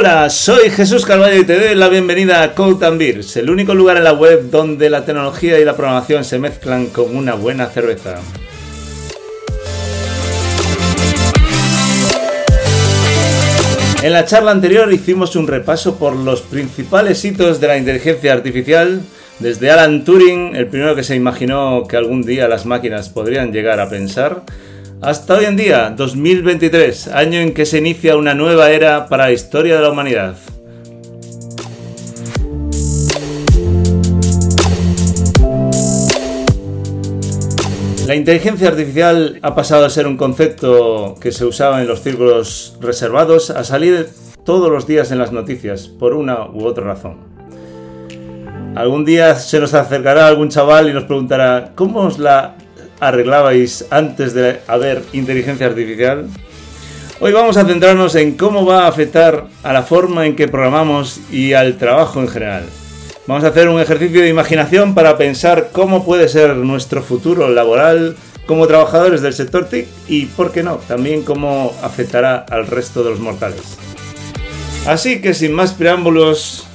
Hola, soy Jesús Carvalho y te doy la bienvenida a Code and Beers, el único lugar en la web donde la tecnología y la programación se mezclan con una buena cerveza. En la charla anterior hicimos un repaso por los principales hitos de la inteligencia artificial, desde Alan Turing, el primero que se imaginó que algún día las máquinas podrían llegar a pensar, hasta hoy en día, 2023, año en que se inicia una nueva era para la historia de la humanidad. La inteligencia artificial ha pasado a ser un concepto que se usaba en los círculos reservados a salir todos los días en las noticias, por una u otra razón. Algún día se nos acercará algún chaval y nos preguntará, ¿cómo os la arreglabais antes de haber inteligencia artificial? Hoy vamos a centrarnos en cómo va a afectar a la forma en que programamos y al trabajo en general. Vamos a hacer un ejercicio de imaginación para pensar cómo puede ser nuestro futuro laboral como trabajadores del sector TIC y, por qué no, también cómo afectará al resto de los mortales. Así que sin más preámbulos,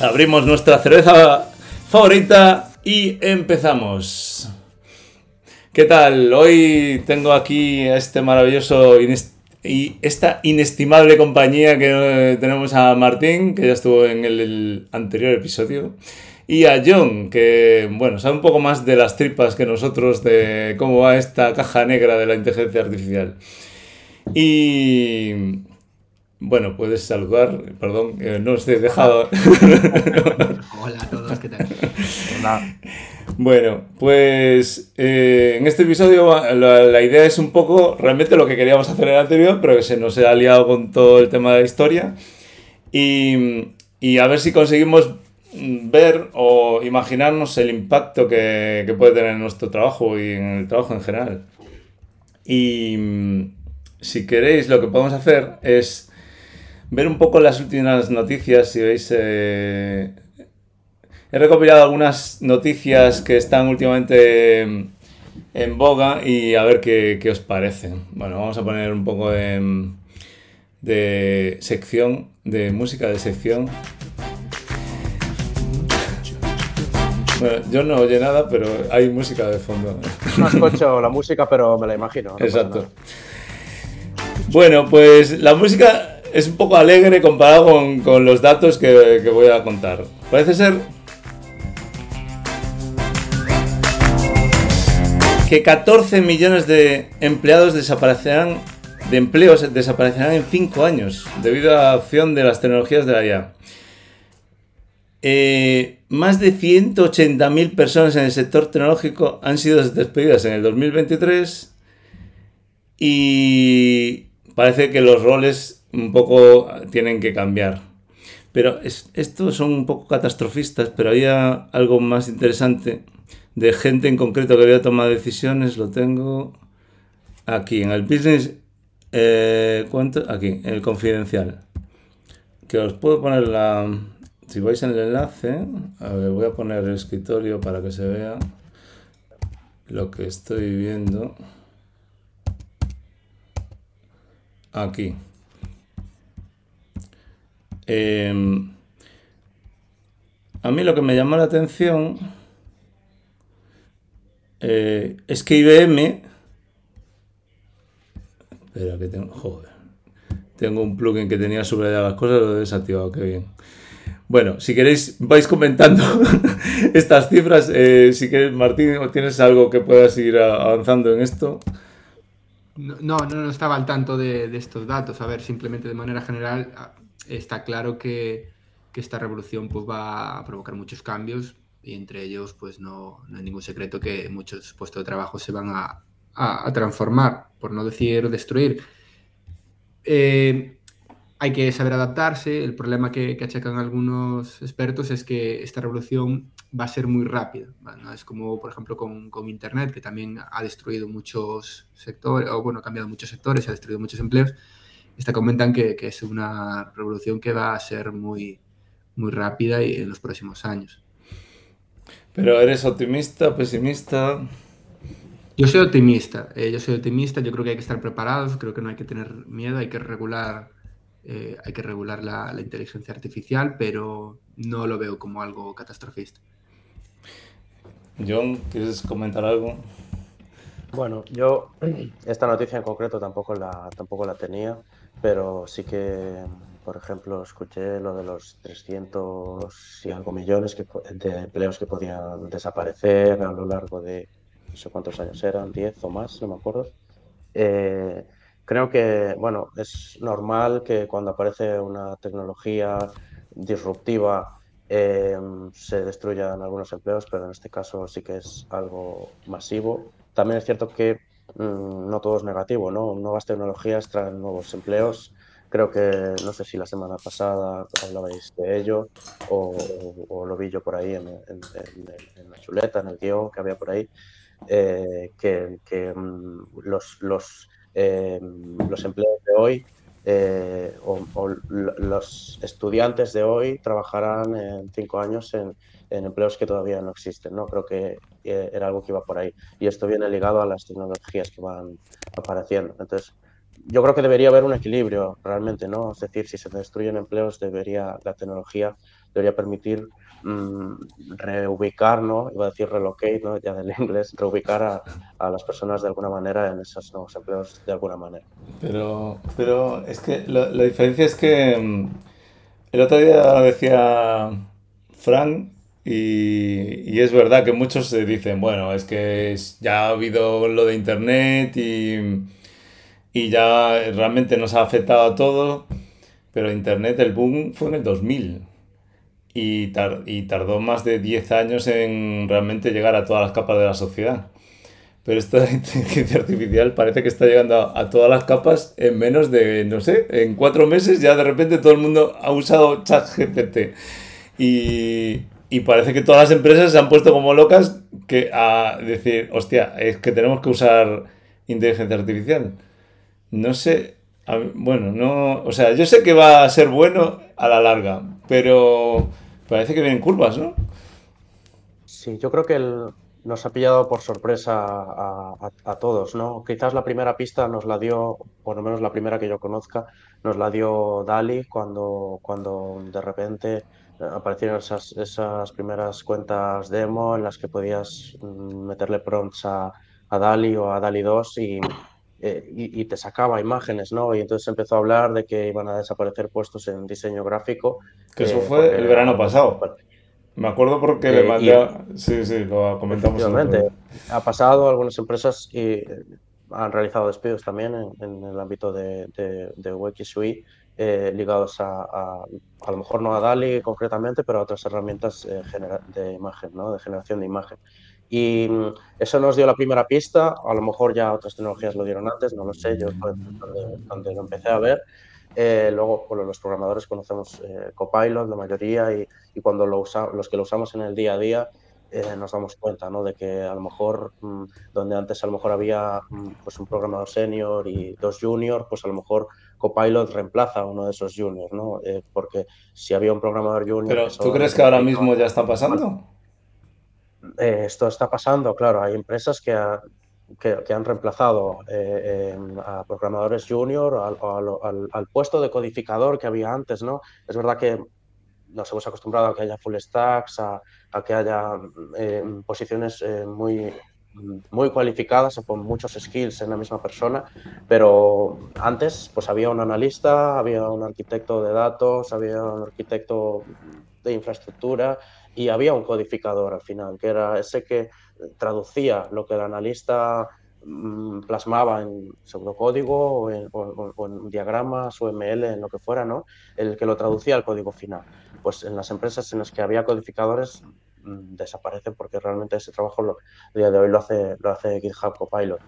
abrimos nuestra cerveza favorita y empezamos. ¿Qué tal? Hoy tengo aquí a este maravilloso y esta inestimable compañía que tenemos a Martín, que ya estuvo en el, anterior episodio, y a John, que, bueno, sabe un poco más de las tripas que nosotros de cómo va esta caja negra de la inteligencia artificial. Y... Bueno, puedes saludar, perdón, no os he dejado. Hola a todos, ¿qué tal? Bueno, pues eh, en este episodio la, idea es un poco realmente lo que queríamos hacer en el anterior, pero que se nos ha liado con todo el tema de la historia. Y, a ver si conseguimos ver o imaginarnos el impacto que, que, puede tener en nuestro trabajo y en el trabajo en general. Y si queréis, lo que podemos hacer es ver un poco las últimas noticias, si veis... Eh, He recopilado algunas noticias que están últimamente en boga y a ver qué, os parecen. Bueno, vamos a poner un poco de, de sección, de música de sección. Bueno, yo no oye nada, pero hay música de fondo. No escucho la música, pero me la imagino. Exacto. Bueno, pues la música es un poco alegre comparado con, los datos que, que voy a contar. Parece ser que 14 millones de empleados desaparecerán, de empleos desaparecerán en 5 años debido a la acción de las tecnologías de la IA. Eh, más de 180.000 personas en el sector tecnológico han sido despedidas en el 2023 y parece que los roles un poco tienen que cambiar. Pero estos son un poco catastrofistas, pero había algo más interesante de gente en concreto que había tomado decisiones, lo tengo aquí, en el business, eh, aquí, en el confidencial. Que os puedo poner la... Si vais en el enlace, a ver, voy a poner el escritorio para que se vea lo que estoy viendo. Aquí. Em, a mí lo que me llamó la atención eh, es que IBM. Espera, que tengo. Joder. Tengo un plugin que tenía subrayadas las cosas, lo he desactivado, qué bien. Bueno, si queréis, vais comentando estas cifras. Eh, si quieres, Martín, ¿tienes algo que puedas ir avanzando en esto? No, no, no estaba al tanto de, estos datos. A ver, simplemente de manera general, está claro que, esta revolución pues, va a provocar muchos cambios y entre ellos pues no, no, hay ningún secreto que muchos puestos de trabajo se van a, transformar, por no decir destruir. Eh, hay que saber adaptarse. El problema que, que, achacan algunos expertos es que esta revolución va a ser muy rápida. Es como, por ejemplo, con, con, Internet, que también ha destruido muchos sectores, o bueno, ha cambiado muchos sectores, ha destruido muchos empleos. Esta comentan que, que es una revolución que va a ser muy, muy rápida y en los próximos años. Pero eres optimista, pesimista. Yo soy optimista, eh, yo soy optimista, yo creo que hay que estar preparados, creo que no hay que tener miedo, hay que regular eh, hay que regular la, inteligencia artificial, pero no lo veo como algo catastrofista. John, ¿quieres comentar algo? Bueno, yo esta noticia en concreto tampoco la, tampoco la tenía, pero sí que, por ejemplo, escuché lo de los 300 y algo millones de empleos que podían desaparecer a lo largo de no sé cuántos años eran, 10 o más, no me acuerdo. Eh, Creo que, bueno, es normal que cuando aparece una tecnología disruptiva eh, se destruyan algunos empleos, pero en este caso sí que es algo masivo. También es cierto que no todo es negativo, ¿no? Nuevas tecnologías traen nuevos empleos. Creo que, no sé si la semana pasada hablabais de ello o, lo vi yo por ahí en, la chuleta, en el guion que había por ahí, eh, que, mm, eh, los empleos de hoy eh, o, los estudiantes de hoy trabajarán en cinco años en, empleos que todavía no existen. ¿no? Creo que eh, era algo que iba por ahí. Y esto viene ligado a las tecnologías que van apareciendo. Entonces, yo creo que debería haber un equilibrio realmente, ¿no? Es decir, si se destruyen empleos, debería la tecnología debería permitir Mm, reubicar, ¿no? Iba a decir relocate, ¿no? Ya del inglés, reubicar a, a, las personas de alguna manera en esos nuevos empleos de alguna manera. Pero, pero es que la, diferencia es que mm, el otro día decía Frank y, y, es verdad que muchos se dicen, bueno, es que ya ha habido lo de Internet y, y ya realmente nos ha afectado a todo, pero Internet, el boom fue en el 2000 y, y tardó más de 10 años en realmente llegar a todas las capas de la sociedad. Pero esta inteligencia artificial parece que está llegando a, todas las capas en menos de, no sé, en cuatro meses ya de repente todo el mundo ha usado ChatGPT. Y, y parece que todas las empresas se han puesto como locas que a decir, hostia, es que tenemos que usar inteligencia artificial. No sé, bueno, no, o sea, yo sé que va a ser bueno a la larga, pero parece que vienen curvas, ¿no? Sí, yo creo que nos ha pillado por sorpresa a, todos, ¿no? Quizás la primera pista nos la dio, por lo menos la primera que yo conozca, nos la dio Dali cuando, cuando de repente aparecieron esas, esas primeras cuentas demo en las que podías mm, meterle prompts a, a Dali o a Dali 2 y eh, y, te sacaba imágenes, ¿no? Y entonces empezó a hablar de que iban a desaparecer puestos en diseño gráfico. Que eso eh, fue el verano pasado. Me acuerdo porque le eh, mandé... Sí, sí, lo comentamos. Ha pasado, algunas empresas y han realizado despidos también en, el ámbito de, de, de ligados a, a, a, lo mejor no a DALI concretamente, pero a otras herramientas de imagen, ¿no? de generación de imagen. Y mm, eso nos dio la primera pista, a lo mejor ya otras tecnologías lo dieron antes, no lo sé, yo donde, lo empecé a ver. Eh, luego, bueno, los programadores conocemos eh, Copilot, la mayoría, y, y cuando lo usa, los que lo usamos en el día a día, eh, nos damos cuenta ¿no? de que a lo mejor, mm, donde antes a lo mejor había mm, pues un programador senior y dos juniors, pues a lo mejor Copilot reemplaza a uno de esos juniors, ¿no? porque si había un programador junior... Pero, ¿tú crees que ahora mismo ya está pasando? Eh, esto está pasando, claro, hay empresas que, que, han reemplazado eh, a programadores junior al, al, puesto de codificador que había antes, ¿no? Es verdad que nos hemos acostumbrado a que haya full stacks, a, a que haya eh, posiciones muy, muy cualificadas o con muchos skills en la misma persona, pero antes pues había un analista, había un arquitecto de datos, había un arquitecto de infraestructura y había un codificador al final, que era ese que traducía lo que el analista mm, plasmaba en pseudocódigo o en, o, en, diagramas o ML, en lo que fuera, ¿no? El que lo traducía al código final. Pues en las empresas en las que había codificadores mm, desaparecen porque realmente ese trabajo lo, a día de hoy lo hace, lo hace GitHub Copilot.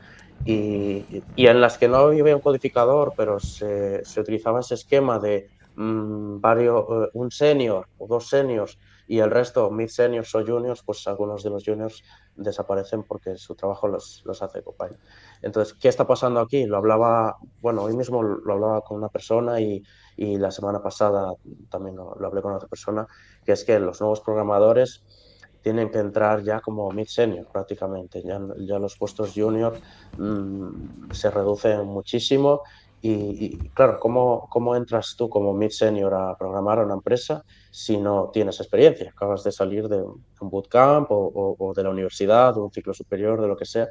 Y, y en las que no había un codificador, pero se, se utilizaba ese esquema de mm, varios, eh, un senior o dos seniors y el resto, mid seniors o juniors, pues algunos de los juniors desaparecen porque su trabajo los, los hace Copilot. Entonces, ¿qué está pasando aquí? Lo hablaba, bueno, hoy mismo lo hablaba con una persona y, y la semana pasada también lo, hablé con otra persona, que es que los nuevos programadores tienen que entrar ya como mid senior prácticamente. Ya, los puestos junior mm, se reducen muchísimo Y, claro, ¿cómo, ¿cómo entras tú como mid-senior a programar una empresa si no tienes experiencia? Acabas de salir de un bootcamp o, o, de la universidad, o un ciclo superior, de lo que sea.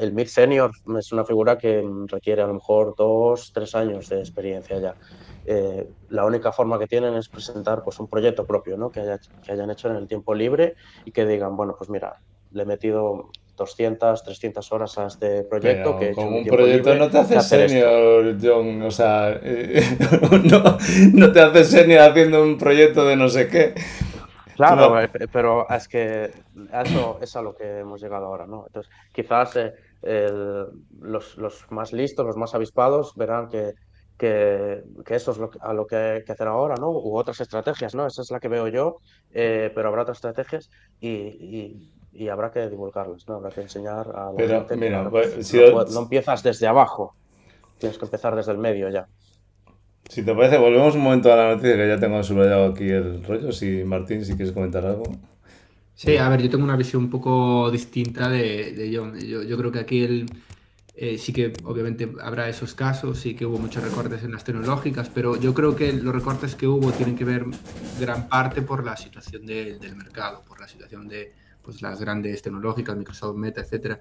El mid-senior es una figura que requiere a lo mejor dos, tres años de experiencia ya. Eh, la única forma que tienen es presentar pues, un proyecto propio, ¿no? que, haya, que hayan hecho en el tiempo libre y que digan, bueno, pues mira, le he metido 200, 300 horas a este proyecto. que con un proyecto no te haces senior, John. O sea, eh, no, te haces senior haciendo un proyecto de no sé qué. Claro, eh, pero es que eso es a lo que hemos llegado ahora, ¿no? Entonces, quizás eh, los, los, más listos, los más avispados, verán que, que, que eso es lo, a lo que hay que hacer ahora, ¿no? U otras estrategias, ¿no? Esa es la que veo yo, pero habrá otras estrategias y y habrá que divulgarlas, ¿no? Habrá que enseñar a la gente mira, pues, no, empiezas desde abajo, tienes que empezar desde el medio ya. Si te parece, volvemos un momento a la noticia que ya tengo subrayado aquí el rollo. Si Martín, si quieres comentar algo. Sí, a ver, yo tengo una visión un poco distinta de, de John. Yo, yo, creo que aquí el, eh, sí que obviamente habrá esos casos, sí que hubo muchos recortes en las tecnológicas, pero yo creo que los recortes que hubo tienen que ver gran parte por la situación del mercado, por la situación de, pues las grandes tecnológicas, Microsoft, Meta, etcétera,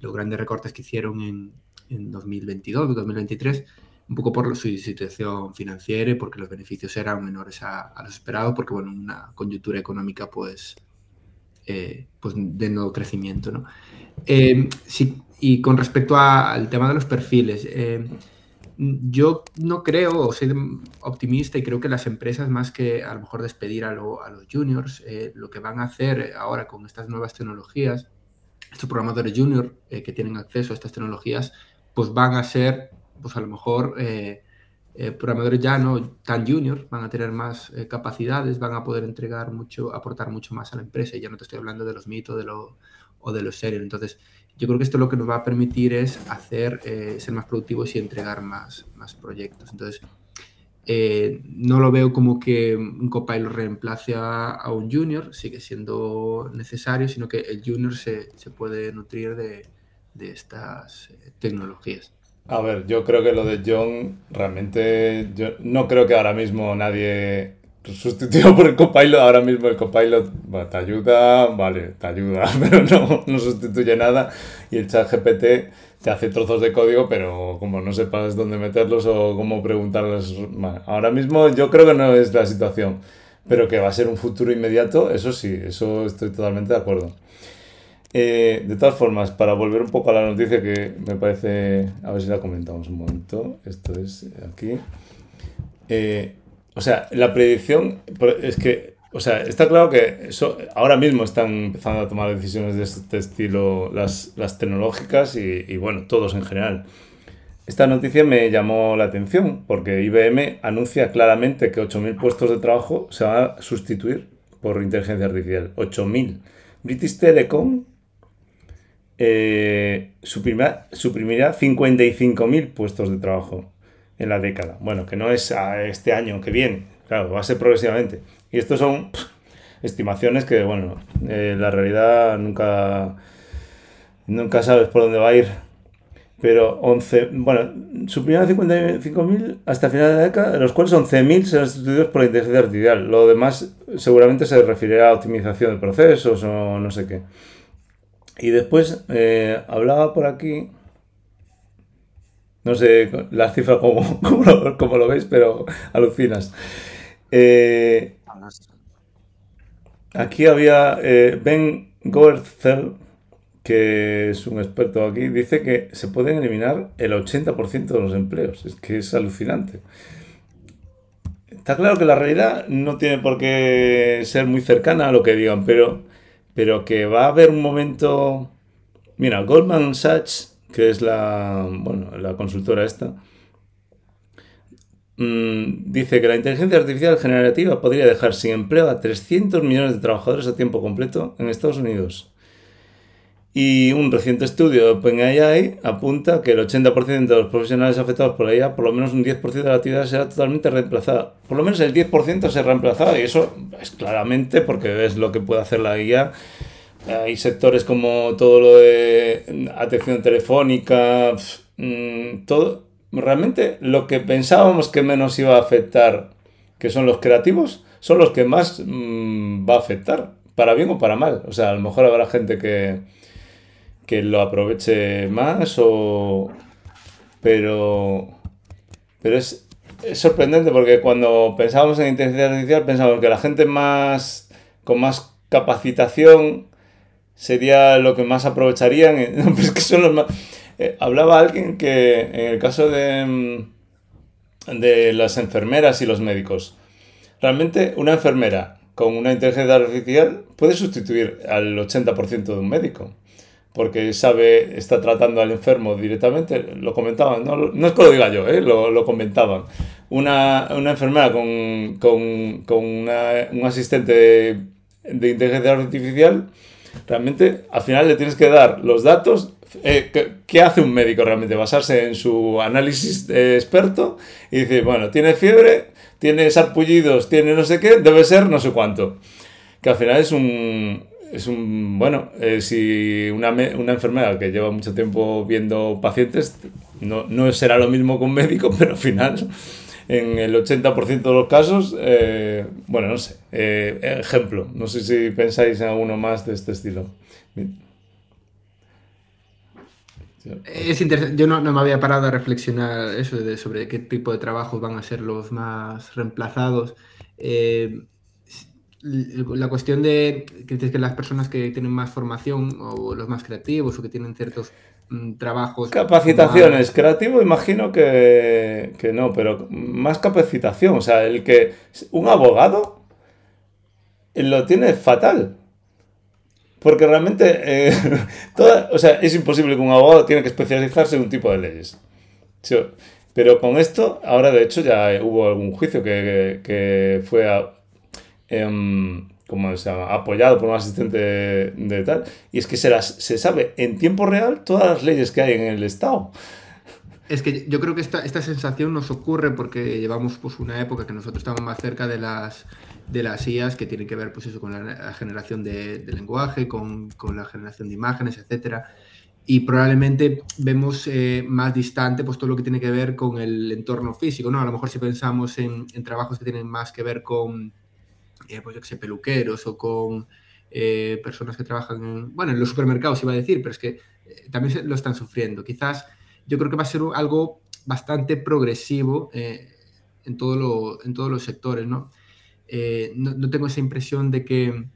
los grandes recortes que hicieron en, en 2022, 2023, un poco por su situación financiera y porque los beneficios eran menores a, a los esperados, porque bueno, una coyuntura económica pues, eh, pues de nuevo crecimiento, ¿no? Eh, sí, y con respecto al tema de los perfiles, eh, yo no creo, o soy optimista y creo que las empresas, más que a lo mejor despedir a, los juniors, lo que van a hacer ahora con estas nuevas tecnologías, estos programadores junior que tienen acceso a estas tecnologías, pues van a ser, pues a lo mejor, eh, programadores ya no tan junior, van a tener más capacidades, van a poder entregar mucho, aportar mucho más a la empresa. Y ya no te estoy hablando de los mitos de lo, o de los serios. Entonces, yo creo que esto lo que nos va a permitir es hacer, eh, ser más productivos y entregar más, más proyectos. Entonces, eh, no lo veo como que un copilot reemplace a, un junior, sigue siendo necesario, sino que el junior se, se puede nutrir de, de estas eh, tecnologías. A ver, yo creo que lo de John, realmente, yo no creo que ahora mismo nadie sustituido por el copilot, ahora mismo el copilot te ayuda, vale, te ayuda, pero no, no sustituye nada y el chat GPT te hace trozos de código, pero como no sepas dónde meterlos o cómo preguntarles, ahora mismo yo creo que no es la situación, pero que va a ser un futuro inmediato, eso sí, eso estoy totalmente de acuerdo. Eh, de todas formas, para volver un poco a la noticia que me parece, a ver si la comentamos un momento, esto es aquí. Eh, o sea, la predicción es que, o sea, está claro que eso, ahora mismo están empezando a tomar decisiones de este estilo las, las tecnológicas y, y, bueno, todos en general. Esta noticia me llamó la atención porque IBM anuncia claramente que 8.000 puestos de trabajo se van a sustituir por inteligencia artificial. 8.000. British Telecom eh, suprimirá, suprimirá 55.000 puestos de trabajo en la década. Bueno, que no es a este año que viene, claro, va a ser progresivamente. Y estos son estimaciones que, bueno, eh, la realidad nunca, nunca sabes por dónde va a ir. Pero 11, bueno, suprimieron 55.000 hasta final de la década, de los cuales 11.000 serán sustituidos por la inteligencia artificial. Lo demás seguramente se referirá a optimización de procesos o no sé qué. Y después eh, hablaba por aquí no sé las cifras como, lo, veis, pero alucinas. Eh, aquí había eh, Ben Goertzel, que es un experto aquí, dice que se pueden eliminar el 80% de los empleos. Es que es alucinante. Está claro que la realidad no tiene por qué ser muy cercana a lo que digan, pero, pero que va a haber un momento... Mira, Goldman Sachs que es la, bueno, la consultora esta, mm, dice que la inteligencia artificial generativa podría dejar sin empleo a 300 millones de trabajadores a tiempo completo en Estados Unidos. Y un reciente estudio de OpenAI apunta que el 80% de los profesionales afectados por la IA, por lo menos un 10% de la actividad será totalmente reemplazada. Por lo menos el 10% se reemplazada y eso es claramente porque es lo que puede hacer la IA hay sectores como todo lo de atención telefónica, mm, todo realmente lo que pensábamos que menos iba a afectar, que son los creativos, son los que más mm, va a afectar, para bien o para mal. O sea, a lo mejor habrá gente que, que lo aproveche más o... Pero... Pero es, es sorprendente porque cuando pensábamos en inteligencia artificial pensábamos que la gente más con más capacitación sería lo que más aprovecharían. son los más... Eh, hablaba alguien que en el caso de, mm, de las enfermeras y los médicos, realmente una enfermera con una inteligencia artificial puede sustituir al 80% de un médico porque sabe, está tratando al enfermo directamente, lo comentaban, no, no es que lo diga yo, ¿eh? lo, lo, comentaban. Una, una enfermera con, con, con un asistente de, inteligencia artificial, realmente al final le tienes que dar los datos. Eh, ¿qué, ¿qué, hace un médico realmente? Basarse en su análisis experto y decir, bueno, tiene fiebre, tiene sarpullidos, tiene no sé qué, debe ser no sé cuánto. Que al final es un, es un, bueno, eh, si una, una, enfermera que lleva mucho tiempo viendo pacientes, no, no, será lo mismo que un médico, pero al final, en el 80% de los casos, eh, bueno, no sé, eh, ejemplo, no sé si pensáis en alguno más de este estilo. Es interesante. Yo no, no, me había parado a reflexionar eso de, sobre qué tipo de trabajos van a ser los más reemplazados. La cuestión de que, que las personas que tienen más formación o los más creativos o que tienen ciertos mm, trabajos. Capacitaciones, más... creativo imagino que, que, no, pero más capacitación. O sea, el que un abogado lo tiene fatal. Porque realmente, eh, toda, o sea, es imposible que un abogado tiene que especializarse en un tipo de leyes. Pero con esto, ahora de hecho ya hubo algún juicio que, que fue a, eh, como se llama? apoyado por un asistente de, de, tal, y es que se, las, se sabe en tiempo real todas las leyes que hay en el Estado. Es que yo creo que esta, esta sensación nos ocurre porque llevamos pues, una época que nosotros estamos más cerca de las, de las IAS que tienen que ver pues, eso, con la, la generación de, de lenguaje, con, con, la generación de imágenes, etcétera y probablemente vemos eh, más distante pues todo lo que tiene que ver con el entorno físico, ¿no? A lo mejor si pensamos en, en trabajos que tienen más que ver con, eh, pues yo que sé, peluqueros o con eh, personas que trabajan en, bueno, en los supermercados iba a decir, pero es que eh, también lo están sufriendo. Quizás yo creo que va a ser algo bastante progresivo en, todo lo, en todos los sectores, ¿no? ¿no? ¿no? tengo esa impresión de que,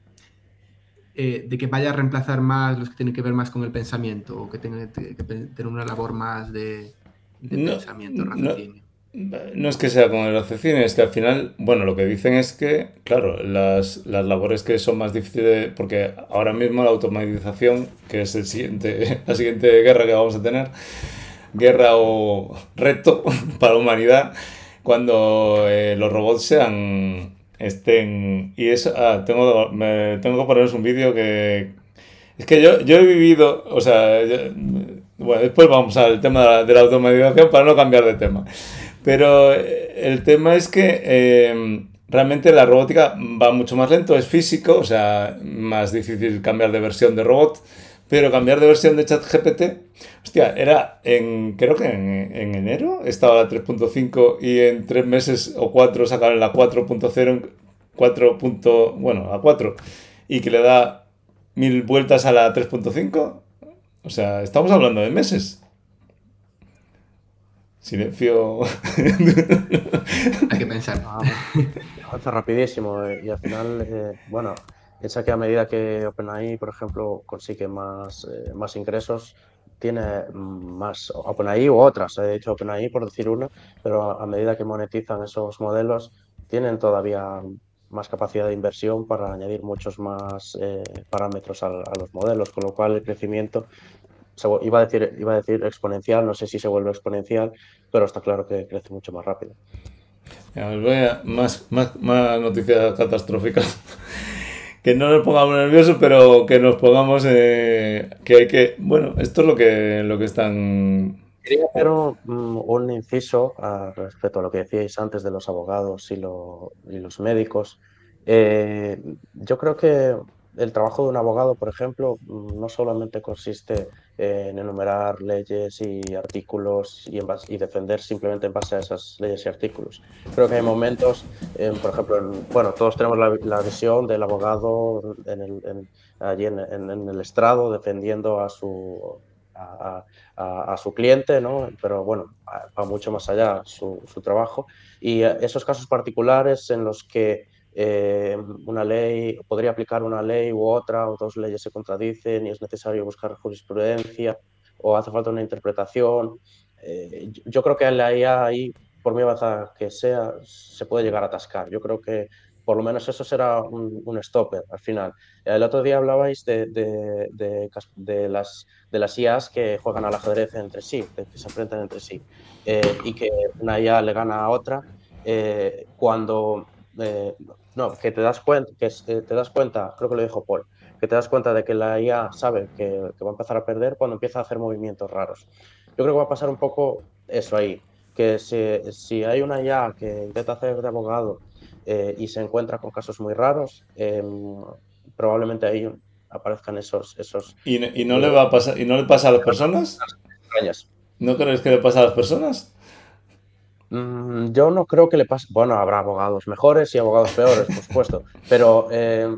de que vaya a reemplazar más los que tienen que ver más con el pensamiento o que tengan que, tener una labor más de, de no, pensamiento, raciocinio. No es que sea con el raciocinio, es que al final, bueno, lo que dicen es que, claro, las, las labores que son más difíciles, porque ahora mismo la automatización, que es el siguiente, la siguiente guerra que vamos a tener, guerra o reto para la humanidad, cuando eh, los robots sean, estén, y eso, ah, tengo, me, tengo que poneros un vídeo que, es que yo, yo he vivido, o sea, bueno, después vamos al tema de la, de la automatización para no cambiar de tema. Pero eh, el tema es que eh, realmente la robótica va mucho más lento, es físico, o sea, más difícil cambiar de versión de robot, pero cambiar de versión de ChatGPT, hostia, era en, creo que en, en enero estaba la 3.5 y en tres meses o cuatro sacaron la 4.0, 4. bueno, a 4, y que le da mil vueltas a la 3.5. O sea, estamos hablando de meses. Silencio. Hay que pensar. Avanza rapidísimo eh, y al final, eh, bueno, piensa que a medida que OpenAI, por ejemplo, consigue más, eh, más ingresos, tiene más OpenAI u otras, he dicho OpenAI por decir una, pero a, a medida que monetizan esos modelos, tienen todavía más capacidad de inversión para añadir muchos más eh, parámetros a, a, los modelos, con lo cual el crecimiento iba, a decir, iba a decir exponencial, no sé si se vuelve exponencial, pero está claro que crece mucho más rápido. Ya, voy a, más, más, más noticias catastróficas. que no nos pongamos nerviosos, pero que nos pongamos eh, que hay que. Bueno, esto es lo que, lo que están. Quería hacer un, un inciso a, respecto a lo que decíais antes de los abogados y, lo, y los médicos. Eh, yo creo que el trabajo de un abogado, por ejemplo, no solamente consiste en enumerar leyes y artículos y, defender simplemente en base a esas leyes y artículos. Creo que hay momentos, por ejemplo, bueno, todos tenemos la, visión del abogado en el, allí en, en, el estrado defendiendo a su, cliente, ¿no? pero bueno, va mucho más allá su, su trabajo. Y esos casos particulares en los que eh, una ley, podría aplicar una ley u otra, o dos leyes se contradicen y es necesario buscar jurisprudencia, o hace falta una interpretación. Eh, yo creo que la IA ahí, por muy avanzada que sea, se puede llegar a atascar. Yo creo que por lo menos eso será un, stopper al final. El otro día hablabais de, de, de, las, de las IAs que juegan al ajedrez entre sí, que se enfrentan entre sí, eh, y que una IA le gana a otra cuando no, que te das cuenta, que te das cuenta, creo que lo dijo Paul, que te das cuenta de que la IA sabe que, va a empezar a perder cuando empieza a hacer movimientos raros. Yo creo que va a pasar un poco eso ahí, que si, hay una IA que intenta hacer de abogado eh, y se encuentra con casos muy raros, em, probablemente ahí aparezcan esos... esos ¿Y, no le va a pasar, ¿Y no le pasa a las personas? ¿No crees que le pasa a las personas? Mm, yo no creo que le pase. Bueno, habrá abogados mejores y abogados peores, por supuesto. Pero eh,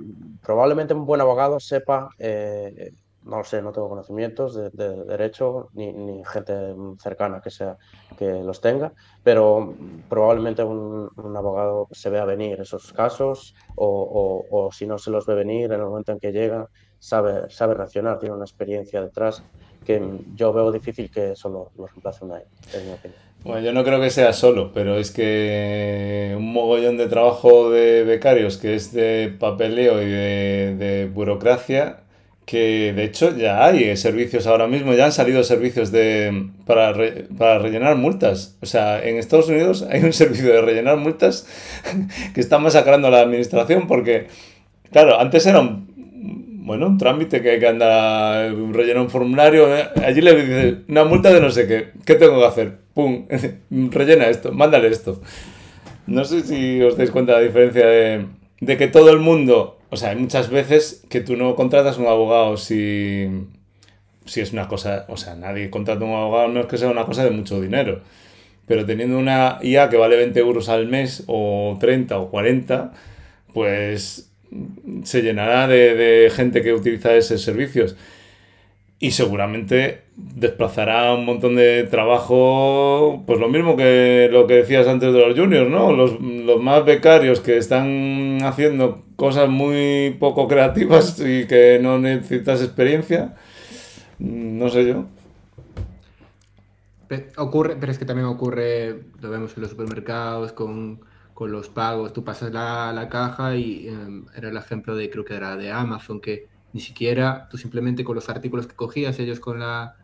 probablemente un buen abogado sepa, eh, no lo sé, no tengo conocimientos de, derecho ni, gente cercana que sea que los tenga, pero probablemente un, abogado se vea venir esos casos o, si no se los ve venir en el momento en que llega, sabe, sabe reaccionar, tiene una experiencia detrás que yo veo difícil que solo lo reemplace una, en mi opinión. Bueno, yo no creo que sea solo, pero es que un mogollón de trabajo de becarios que es de papeleo y de, burocracia, que de hecho ya hay servicios ahora mismo, ya han salido servicios de, para, para rellenar multas. O sea, en Estados Unidos hay un servicio de rellenar multas que está masacrando a la administración porque, claro, antes era un, bueno, un trámite que hay que andar, rellenar un formulario, eh, allí le dice una multa de no sé qué, ¿qué tengo que hacer? ¡Pum! Rellena esto, mándale esto. No sé si os dais cuenta de la diferencia de, de que todo el mundo, o sea, hay muchas veces que tú no contratas un abogado si, si es una cosa, o sea, nadie contrata un abogado, no es que sea una cosa de mucho dinero. Pero teniendo una IA que vale 20 euros al mes, o 30 o 40, pues se llenará de, gente que utiliza esos servicios y seguramente desplazará un montón de trabajo, pues lo mismo que lo que decías antes de los juniors, ¿no? Los, más becarios que están haciendo cosas muy poco creativas y que no necesitas experiencia, no sé yo. ocurre, pero es que también ocurre, lo vemos en los supermercados con con los pagos. Tú pasas la, la caja y em, era el ejemplo de, creo que era de Amazon, que ni siquiera tú simplemente con los artículos que cogías, ellos con la,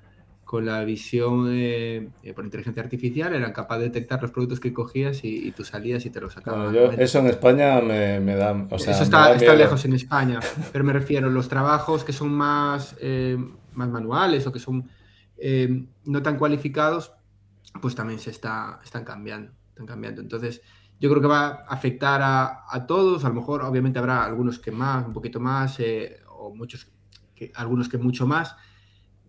con la visión eh, por inteligencia artificial eran capaces de detectar los productos que cogías y, tú salías y te los sacabas. eso en España me, me da... eso está, está lejos en España, pero me refiero a los trabajos que son más, eh, más manuales o que son eh, no tan cualificados, pues también se está, están cambiando. Están cambiando. Entonces, yo creo que va a afectar a, todos. A lo mejor, obviamente, habrá algunos que más, un poquito más, eh, muchos, algunos que mucho más.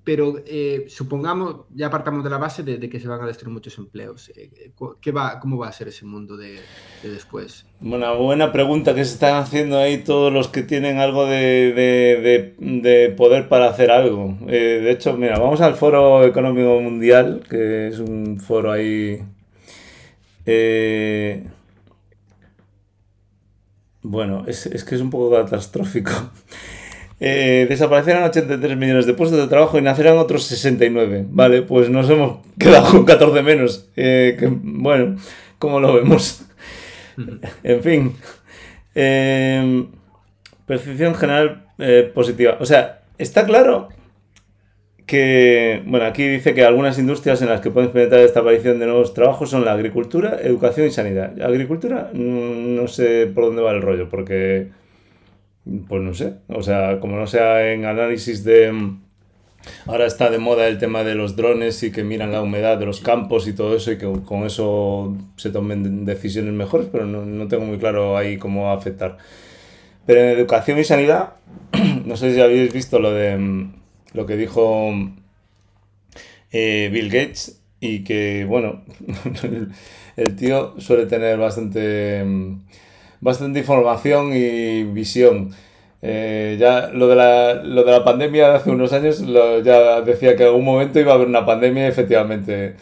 Pero eh, supongamos, ya apartamos de la base de, que se van a destruir muchos empleos. Eh, ¿qué va, ¿Cómo va a ser ese mundo de, después? Una buena pregunta que se están haciendo ahí todos los que tienen algo de, de poder para hacer algo. de hecho, mira, vamos al Foro Económico Mundial, que es un foro ahí eh, bueno, es, que es un poco catastrófico. Eh, desaparecerán 83 millones de puestos de trabajo y nacerán otros 69. Vale, pues nos hemos quedado con 14 menos. Eh, bueno, ¿cómo lo vemos? en fin. percepción general positiva. O sea, está claro que, bueno, aquí dice que algunas industrias en las que pueden experimentar esta aparición de nuevos trabajos son la agricultura, educación y sanidad. agricultura, mm, no sé por dónde va el rollo, porque, pues no sé, o sea, como no sea en análisis de... Mm, ahora está de moda el tema de los drones y que miran la humedad de los campos y todo eso y que con eso se tomen decisiones mejores, pero no, no tengo muy claro ahí cómo afectar. Pero en educación y sanidad, no sé si habéis visto lo de mm, lo que dijo eh, Bill Gates y que, bueno, el tío suele tener bastante, mm, bastante información y visión. Eh, ya lo de, la, lo de la pandemia de hace unos años ya decía que en algún momento iba a haber una pandemia efectivamente.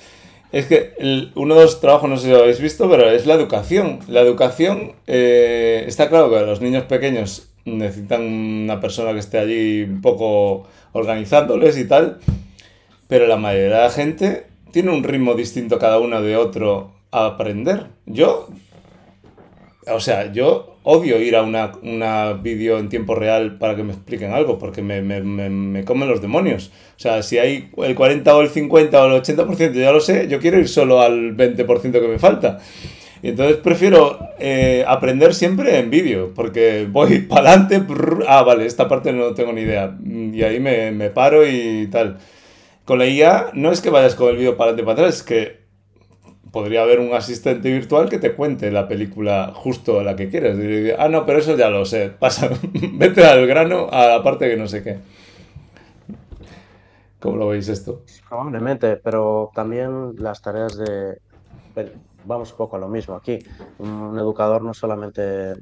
Es que uno de los trabajos, no sé si lo habéis visto, pero es la educación. La educación, eh, está claro que los niños pequeños necesitan una persona que esté allí un poco organizándoles y tal, pero la mayoría de la gente tiene un ritmo distinto cada uno de otro a aprender. Yo, o sea, yo odio ir a una, una vídeo en tiempo real para que me expliquen algo, porque me, me, me, comen los demonios. O sea, si hay el 40 o el 50 o el 80%, ya lo sé, yo quiero ir solo al 20% que me falta. Y entonces prefiero eh, aprender siempre en vídeo, porque voy para adelante, ah, vale, esta parte no tengo ni idea. Y ahí me, me paro y tal. Con la IA no es que vayas con el vídeo para adelante para atrás, es que podría haber un asistente virtual que te cuente la película justo la que quieres. ah, no, pero eso ya lo sé. Pasa, vete al grano a la parte que no sé qué. ¿Cómo lo veis esto? Probablemente, pero también las tareas de... Vamos un poco a lo mismo aquí. Un educador no solamente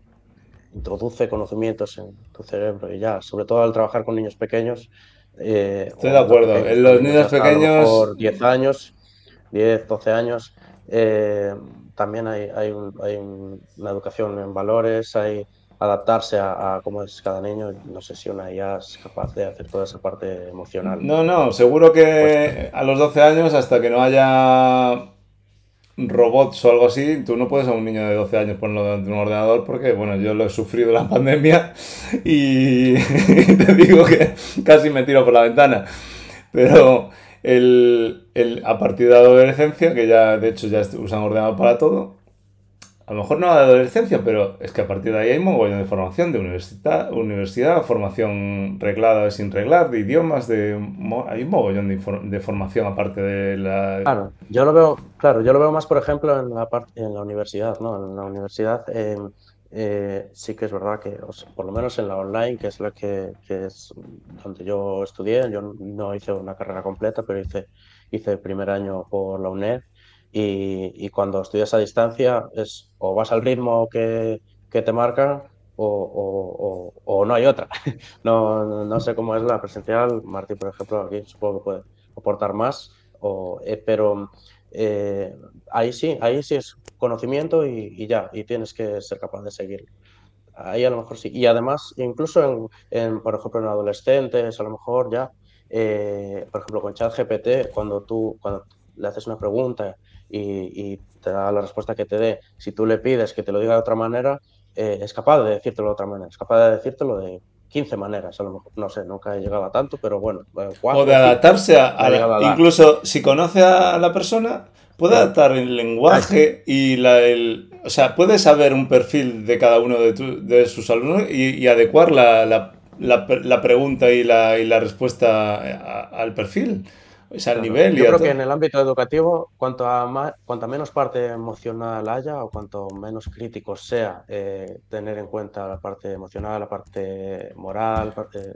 introduce conocimientos en tu cerebro y ya, sobre todo al trabajar con niños pequeños. Eh, Estoy de acuerdo. En los niños pequeños... Por 10 años, 10, 12 años, eh, también hay, hay, una educación en valores, hay adaptarse a, cómo es cada niño. No sé si una IA es capaz de hacer toda esa parte emocional. No, no, seguro que a los 12 años, hasta que no haya robots o algo así, tú no puedes a un niño de 12 años ponerlo delante de un ordenador porque, bueno, yo lo he sufrido la pandemia y te digo que casi me tiro por la ventana. Pero el, el, a partir de la adolescencia, que ya de hecho ya usan ordenador para todo, a lo mejor no de adolescencia, pero es que a partir de ahí hay un mogollón de formación de universidad, universidad formación reglada sin reglar, de idiomas, de hay un mogollón de, de, formación aparte de la... Claro, yo lo veo, claro, yo lo veo más, por ejemplo, en la, en la universidad, ¿no? En la universidad... Eh, eh, sí que es verdad que, por lo menos en la online, que es la que, es donde yo estudié, yo no hice una carrera completa, pero hice, hice el primer año por la UNED y, cuando estudias a distancia es o vas al ritmo que, te marcan o, no hay otra. No, no, sé cómo es la presencial, Martín, por ejemplo, aquí supongo que puede aportar más, eh, pero eh, ahí sí, ahí sí es conocimiento y, ya, y tienes que ser capaz de seguir. Ahí a lo mejor sí. Y además, incluso en, por ejemplo, en adolescentes, a lo mejor ya, eh, por ejemplo, con ChatGPT, cuando tú cuando le haces una pregunta y, te da la respuesta que te dé, si tú le pides que te lo diga de otra manera, eh, es capaz de decírtelo de otra manera, es capaz de decírtelo de 15 maneras, a lo mejor, no sé, nunca he llegado a tanto, pero bueno. o de adaptarse a, incluso si conoce a la persona, puede adaptar el lenguaje y la, el, o sea, puede saber un perfil de cada uno de, de sus alumnos y, adecuar la, la, la, pregunta y la, y la respuesta al perfil. Es al nivel. Yo creo que en el ámbito educativo, cuanto, a más, cuanto menos parte emocional haya o cuanto menos crítico sea eh, tener en cuenta la parte emocional, la parte moral, parte de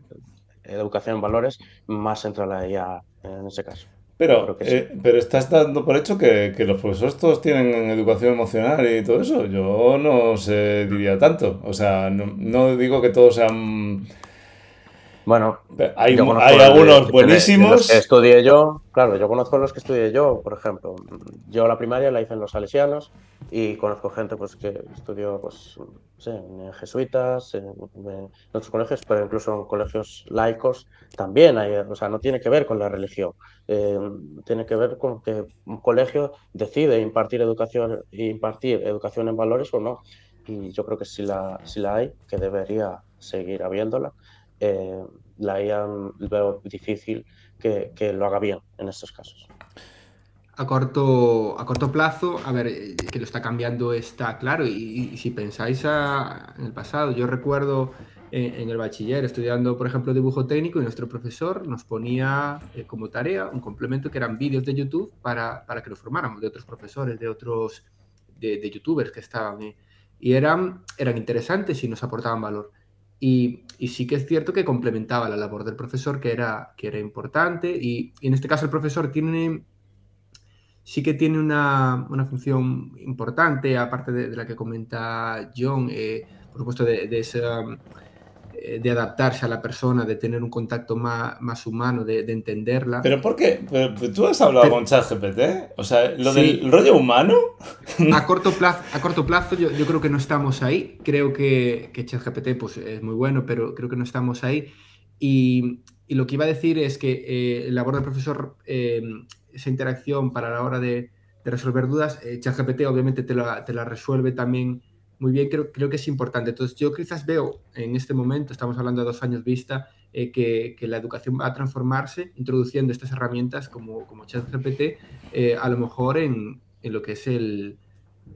educación en valores, más entra la IA en ese caso. Pero, eh, pero estás dando por hecho que, que, los profesores todos tienen educación emocional y todo eso. Yo no se diría tanto. O sea, no, no digo que todos sean bueno, hay, hay algunos buenísimos. estudié yo, claro, yo conozco los que estudié yo, por ejemplo. Yo la primaria la hice en los salesianos y conozco gente pues, que estudió pues, en jesuitas, en, otros colegios, pero incluso en colegios laicos también hay, o sea, no tiene que ver con la religión. Eh, tiene que ver con que un colegio decide impartir educación, impartir educación en valores o no. Y yo creo que si la, si la hay, que debería seguir habiéndola eh, la IA veo difícil que, lo haga bien en estos casos. A corto, a corto plazo, a ver, eh, que lo está cambiando está claro. Y, si pensáis en el pasado, yo recuerdo eh, en, el bachiller estudiando, por ejemplo, dibujo técnico y nuestro profesor nos ponía como tarea un complemento que eran vídeos de YouTube para, para, que lo formáramos de otros profesores, de otros, de, youtubers que estaban. y eran, eran interesantes y nos aportaban valor y, sí que es cierto que complementaba la labor del profesor, que era, que era importante, y, en este caso el profesor tiene, sí que tiene una, función importante, aparte de, la que comenta John, eh, por supuesto, de, de esa de adaptarse a la persona, de tener un contacto más, más humano, de, entenderla. ¿Pero por qué? ¿Tú has hablado con ChatGPT? O sea, lo del rollo humano. A corto plazo, a corto plazo yo, yo, creo que no estamos ahí. Creo que, que ChatGPT pues, es muy bueno, pero creo que no estamos ahí. Y, y lo que iba a decir es que eh, labor del profesor, eh, esa interacción para la hora de, de resolver dudas, ChatGPT obviamente te la, te la resuelve también muy bien, creo, creo que es importante. Entonces, yo quizás veo en este momento, estamos hablando de dos años vista, eh, que, que, la educación va a transformarse introduciendo estas herramientas como, como ChatGPT, eh, a lo mejor en, en, lo que es el...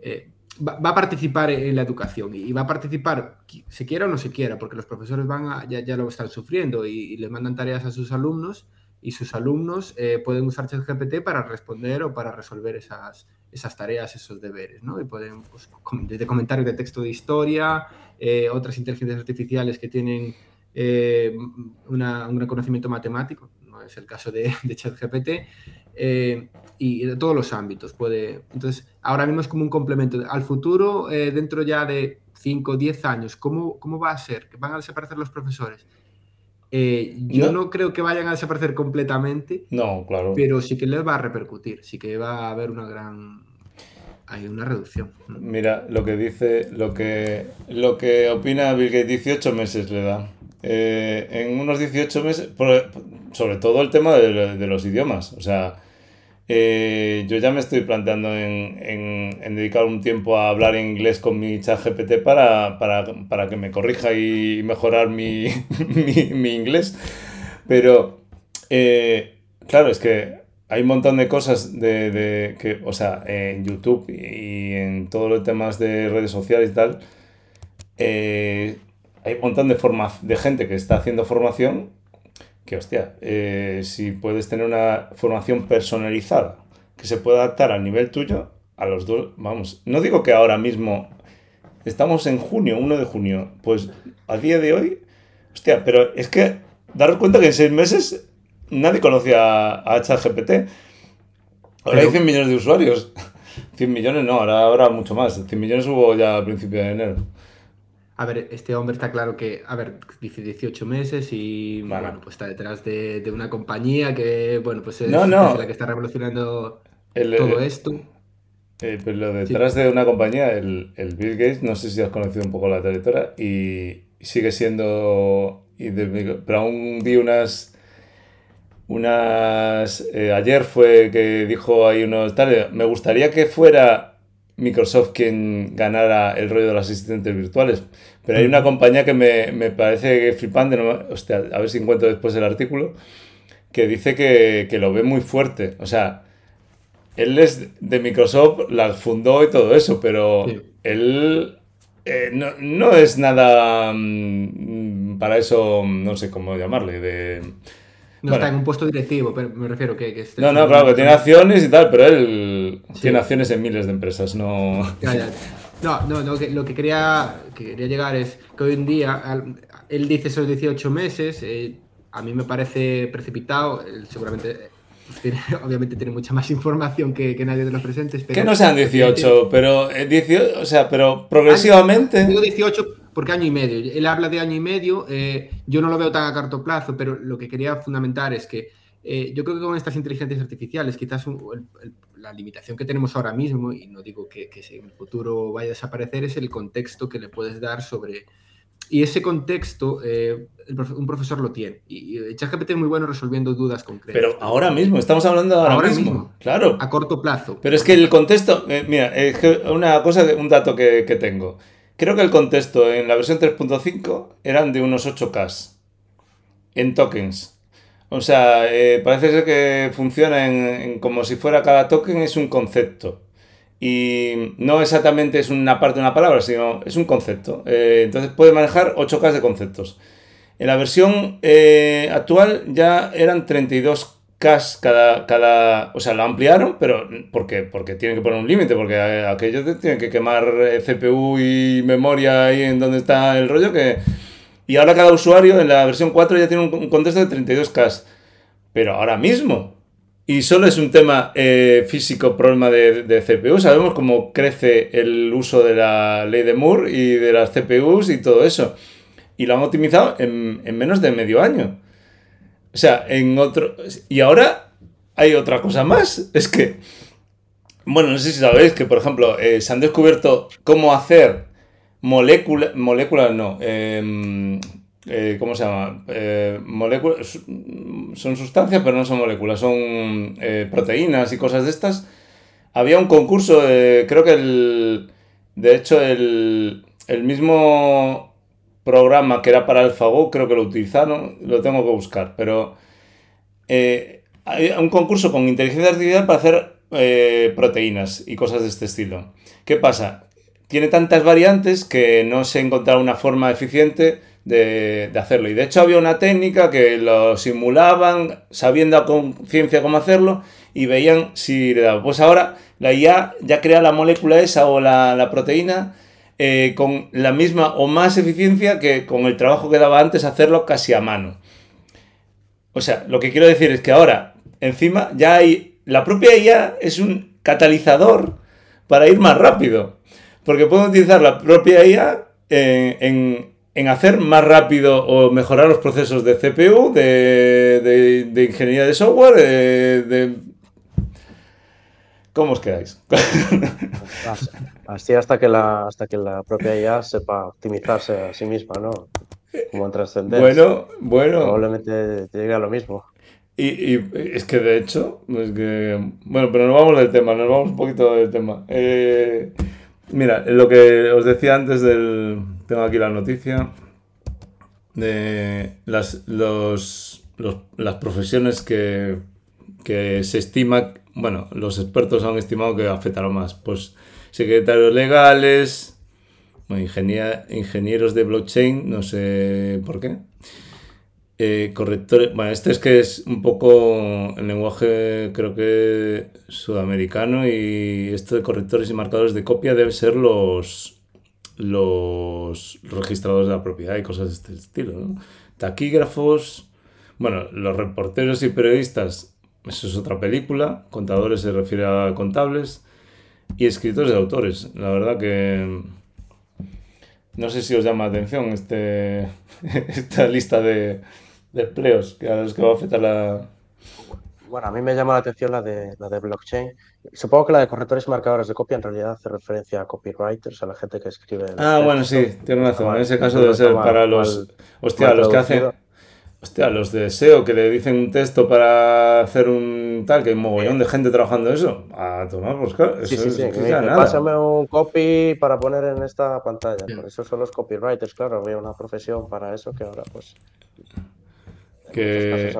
Eh, va, a participar en la educación y va a participar, se quiera o no se quiera, porque los profesores van a, ya, ya lo están sufriendo y, y les mandan tareas a sus alumnos y sus alumnos pueden usar ChatGPT para responder o para resolver esas, esas tareas, esos deberes, ¿no? Y pueden, pues, desde comentarios de texto de historia, eh, otras inteligencias artificiales que tienen eh, un conocimiento matemático, no es el caso de, ChatGPT, eh, y de todos los ámbitos. Puede, entonces, ahora mismo es como un complemento. Al futuro, dentro ya de 5 o 10 años, ¿cómo, ¿cómo va a ser? ¿Van a desaparecer los profesores? Yo no. creo que vayan a desaparecer completamente. No, claro. Pero sí que les va a repercutir, sí que va a haber una gran. Hay una reducción. Mira, lo que dice, lo que, lo que opina Bill Gates, 18 meses le da. Eh, en unos 18 meses, sobre todo el tema de, de los idiomas. O sea, eh, yo ya me estoy planteando en, dedicar un tiempo a hablar en inglés con mi chat GPT para, para, que me corrija y mejorar mi, inglés. Pero, eh, claro, es que hay un montón de cosas de, que, o sea, en YouTube y en todos los temas de redes sociales y tal, eh, hay un montón de, de gente que está haciendo formación que hostia, eh, si puedes tener una formación personalizada que se pueda adaptar al nivel tuyo, a los dos, vamos, no digo que ahora mismo, estamos en junio, 1 de junio, pues a día de hoy, hostia, pero es que daros cuenta que en seis meses nadie conocía a ChatGPT. Ahora hay 100 millones de usuarios. 100 millones no, ahora habrá mucho más. 100 millones hubo ya a principios de enero. A ver, este hombre está claro que, a ver, dice 18 meses y bueno, pues está detrás de, una compañía que, bueno, pues es, la que está revolucionando todo esto. Eh, pero lo detrás de una compañía, el, Bill Gates, no sé si has conocido un poco la trayectoria y sigue siendo, pero aún vi unas, unas, eh, ayer fue que dijo ahí unos tal, me gustaría que fuera Microsoft quien ganara el rollo de los asistentes virtuales. Pero hay una compañía que me, me parece flipante, hostia, a ver si encuentro después el artículo, que dice que, que, lo ve muy fuerte. O sea, él es de Microsoft, la fundó y todo eso, pero él eh, no, no, es nada mm, para eso, no sé cómo llamarle, de no está en un puesto directivo, pero me refiero que... que no, no, claro, que tiene acciones y tal, pero él tiene acciones en miles de empresas, no... No, no, lo que quería, quería llegar es que hoy en día, él dice esos 18 meses, eh, a mí me parece precipitado, seguramente pues, obviamente tiene mucha más información que, nadie de los presentes. que no sean 18, pero, 18, eh, o sea, pero progresivamente... Digo 18 porque año y medio. Él habla de año y medio, eh, yo no lo veo tan a corto plazo, pero lo que quería fundamentar es que eh, yo creo que con estas inteligencias artificiales, quizás la limitación que tenemos ahora mismo, y no digo que, que, en el futuro vaya a desaparecer, es el contexto que le puedes dar sobre... Y ese contexto, eh, un profesor lo tiene. Y, y ChatGPT es muy bueno resolviendo dudas concretas. Pero ahora mismo, estamos hablando ahora, ahora mismo, Claro. A corto plazo. Pero es que el contexto, mira, es que una cosa, un dato que, que tengo. Creo que el contexto en la versión 3.5 eran de unos 8K en tokens. O sea, eh, parece ser que funciona en, como si fuera cada token es un concepto. Y no exactamente es una parte de una palabra, sino es un concepto. Eh, entonces puede manejar 8K de conceptos. En la versión eh, actual ya eran 32 cada, cada, o sea, lo ampliaron, pero porque, porque tienen que poner un límite, porque aquellos tienen que quemar eh, CPU y memoria ahí en donde está el rollo que... Y ahora cada usuario en la versión 4 ya tiene un contexto de 32K. Pero ahora mismo. Y solo es un tema eh, físico, problema de, CPU. Sabemos cómo crece el uso de la ley de Moore y de las CPUs y todo eso. Y lo han optimizado en, menos de medio año. O sea, en otro... Y ahora hay otra cosa más. Es que... Bueno, no sé si sabéis que, por ejemplo, eh, se han descubierto cómo hacer moléculas... Moléculas no. Em, eh, ¿Cómo se llama? Eh, moléculas, son sustancias, pero no son moléculas, son eh, proteínas y cosas de estas. Había un concurso, creo que el. De hecho, el, el mismo programa que era para AlphaGo, creo que lo utilizaron, lo tengo que buscar, pero. hay un concurso con inteligencia artificial para hacer proteínas y cosas de este estilo. ¿Qué pasa? Tiene tantas variantes que no se ha encontrado una forma eficiente de, hacerlo. Y de hecho había una técnica que lo simulaban sabiendo a conciencia cómo hacerlo y veían si le daba. Pues ahora la IA ya crea la molécula esa o la, proteína eh, con la misma o más eficiencia que con el trabajo que daba antes hacerlo casi a mano. O sea, lo que quiero decir es que ahora encima ya hay... La propia IA es un catalizador para ir más rápido. Porque puedo utilizar la propia IA en, en hacer más rápido o mejorar los procesos de CPU, de, ingeniería de software, de, ¿Cómo os quedáis? Así hasta que la, hasta que la propia IA sepa optimizarse a sí misma, ¿no? Como en trascendencia. Bueno, bueno. Probablemente llegue a lo mismo. Y, es que de hecho, es que, bueno, pero nos vamos del tema, nos vamos un poquito del tema. Eh, mira, lo que os decía antes del, tengo aquí la noticia de las, los, las profesiones que, se estima, bueno, los expertos han estimado que afectaron más. Pues secretarios legales, ingenieros de blockchain, no sé por qué. Eh, correctores, bueno, este es que es un poco el lenguaje creo que sudamericano y esto de correctores y marcadores de copia debe ser los los registradores de la propiedad y cosas de este estilo. Taquígrafos, bueno, los reporteros y periodistas, eso es otra película, contadores se refiere a contables, y escritores de autores. La verdad que no sé si os llama la atención este, esta lista de, de empleos que a los que va a afectar la... Bueno, a mí me llama la atención la de, la de blockchain, Supongo que la de correctores y marcadores de copia en realidad hace referencia a copywriters, a la gente que escribe. Ah, bueno, sí, tiene razón. En ese caso debe ser para los. Hostia, los que hacen. Hostia, los de SEO que le dicen un texto para hacer un tal, que hay un mogollón de gente trabajando eso. A tomar por claro. sí, sí, sí. Pásame un copy para poner en esta pantalla. Por eso son los copywriters, claro. Había una profesión para eso que ahora, pues. Que,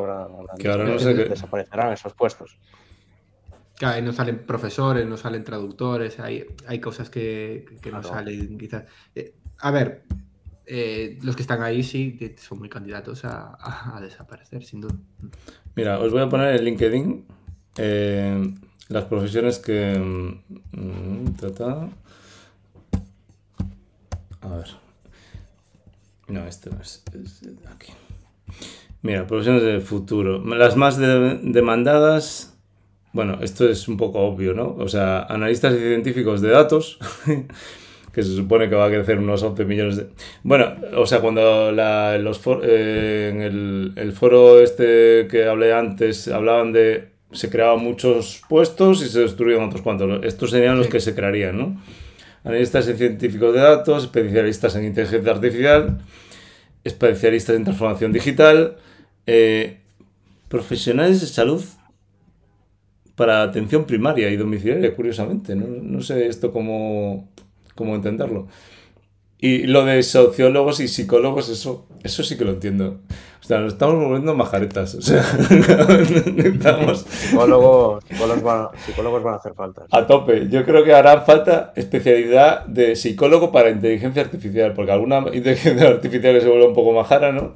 que ahora no sé. Desaparecerán esos puestos. Claro, no salen profesores, no salen traductores, hay, hay cosas que, no salen quizás. Eh, a ver, eh, los que están ahí sí son muy candidatos a, desaparecer, sin duda. Mira, os voy a poner en LinkedIn eh, las profesiones que... Mm, a ver. No, este no es, es aquí. Mira, profesiones del futuro. Las más demandadas bueno, esto es un poco obvio, ¿no? O sea, analistas y científicos de datos, que se supone que va a crecer unos 11 millones de... Bueno, o sea, cuando los eh, en el, foro este que hablé antes hablaban de... Se creaban muchos puestos y se destruían otros cuantos. Estos serían los que se crearían, ¿no? Analistas y científicos de datos, especialistas en inteligencia artificial, especialistas en transformación digital, eh, profesionales de salud para atención primaria y domiciliaria, curiosamente. No, sé esto cómo, cómo, entenderlo. Y lo de sociólogos y psicólogos, eso, eso sí que lo entiendo. O sea, nos estamos volviendo majaretas. O sea, necesitamos... Psicólogos, psicólogos, van, psicólogos van a hacer falta. A tope. Yo creo que hará falta especialidad de psicólogo para inteligencia artificial, porque alguna inteligencia artificial se vuelve un poco majara, ¿no?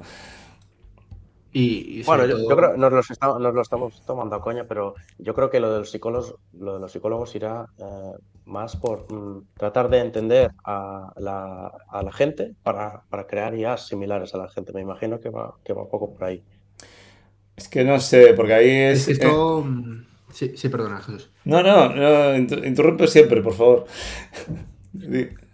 Y, bueno, yo, creo que nos, lo estamos tomando a coña, pero yo creo que lo de los psicólogos, lo de los psicólogos irá eh, más por mm, tratar de entender a la, a la gente para, para, crear IAs similares a la gente. Me imagino que va, que va un poco por ahí. Es que no sé, porque ahí es. esto. Eh, mm, sí, sí, perdona, Jesús. No, no, no interrumpe siempre, por favor.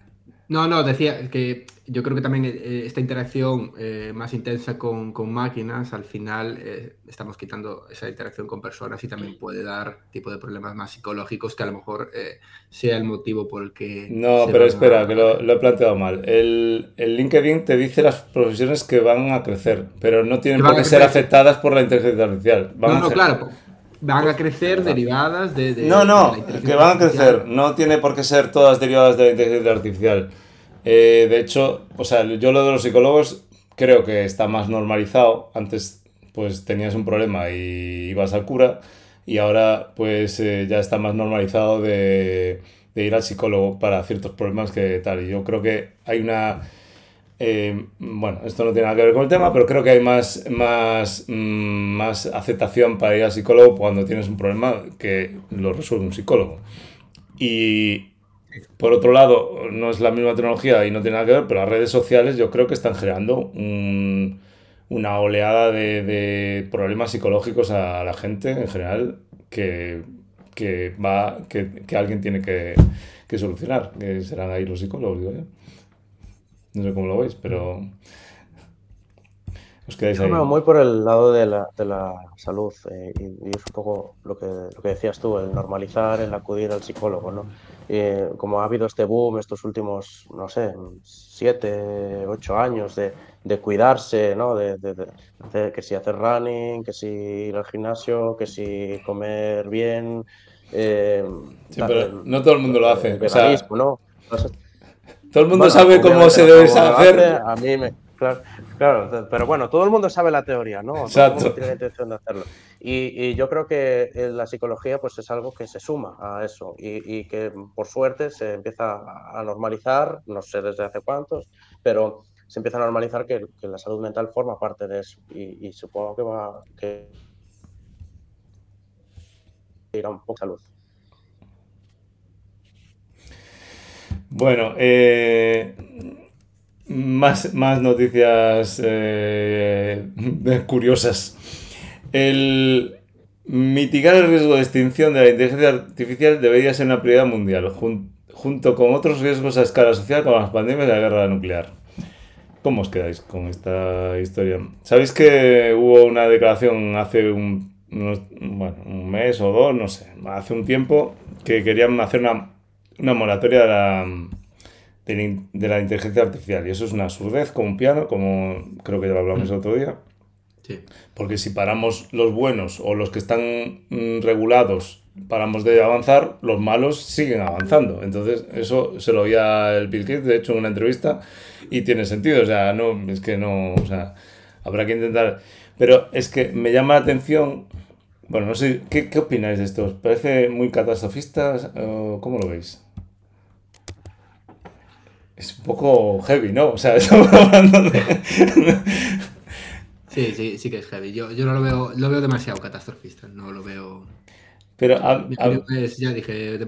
No, no, decía que yo creo que también eh, esta interacción eh, más intensa con, máquinas, al final eh, estamos quitando esa interacción con personas y también puede dar tipo de problemas más psicológicos que a lo mejor sea el motivo por el que... No, pero espera, que lo, he planteado mal. El, LinkedIn te dice las profesiones que van a crecer, pero no tienen por qué ser afectadas por la inteligencia artificial. no, no, claro. Van a crecer derivadas de... no, no, que van a crecer. No tiene por qué ser todas derivadas de la inteligencia artificial. Eh, de hecho, o sea, yo lo de los psicólogos creo que está más normalizado. Antes, pues tenías un problema y ibas al cura, y ahora, pues eh, ya está más normalizado de, ir al psicólogo para ciertos problemas que tal. Y yo creo que hay una. Eh, bueno, esto no tiene nada que ver con el tema, pero creo que hay más, más, mm, más aceptación para ir al psicólogo cuando tienes un problema que lo resuelve un psicólogo. Y, por otro lado, no es la misma tecnología y no tiene nada que ver, pero las redes sociales yo creo que están generando una oleada de, problemas psicológicos a la gente en general que, va, que, alguien tiene que, solucionar, que serán ahí los psicólogos, digo yo. No sé cómo lo veis, pero os quedáis ahí. muy por el lado de la, de la salud eh, y, es un poco lo que, lo que decías tú, el normalizar, el acudir al psicólogo, ¿no? Eh, como ha habido este boom estos últimos, no sé, siete, ocho años de, de cuidarse, ¿no? De, de, que si hacer running, que si ir al gimnasio, que si comer bien. Eh, sí, pero no todo el mundo lo hace. o sea, ¿no? Todo el mundo sabe cómo se debe hacer. a mí me, Claro, pero bueno, todo el mundo sabe la teoría, ¿no? Todo el mundo tiene la intención de hacerlo. Y, yo creo que eh, la psicología pues es algo que se suma a eso y, que por suerte se empieza a normalizar, no sé desde hace cuántos, pero se empieza a normalizar que, la salud mental forma parte de eso y, supongo que va a que irá un poco salud. Bueno, eh, más, más noticias eh, curiosas. El mitigar el riesgo de extinción de la inteligencia artificial debería ser una prioridad mundial, junto con otros riesgos a escala social como las pandemias y la guerra nuclear. ¿Cómo os quedáis con esta historia? ¿Sabéis que hubo una declaración hace un, un mes o dos, no sé, hace un tiempo, que querían hacer una, una moratoria de la de, la inteligencia artificial. Y eso es una surdez como un piano, como creo que ya lo hablamos el otro día. Porque si paramos los buenos o los que están mm, regulados, paramos de avanzar, los malos siguen avanzando. Entonces, eso se lo oía el Bill Gates, de hecho, en una entrevista, y tiene sentido. O sea, no, es que no, o sea, habrá que intentar. Pero es que me llama la atención. Bueno, no sé, ¿qué, qué opináis de esto? ¿Os parece muy catastrofista? ¿Cómo lo veis? es un poco heavy, ¿no? O sea, estamos hablando de... Sí, sí, sí que es heavy. Yo, yo no lo veo, lo veo demasiado catastrofista, no lo veo... Pero ya dije,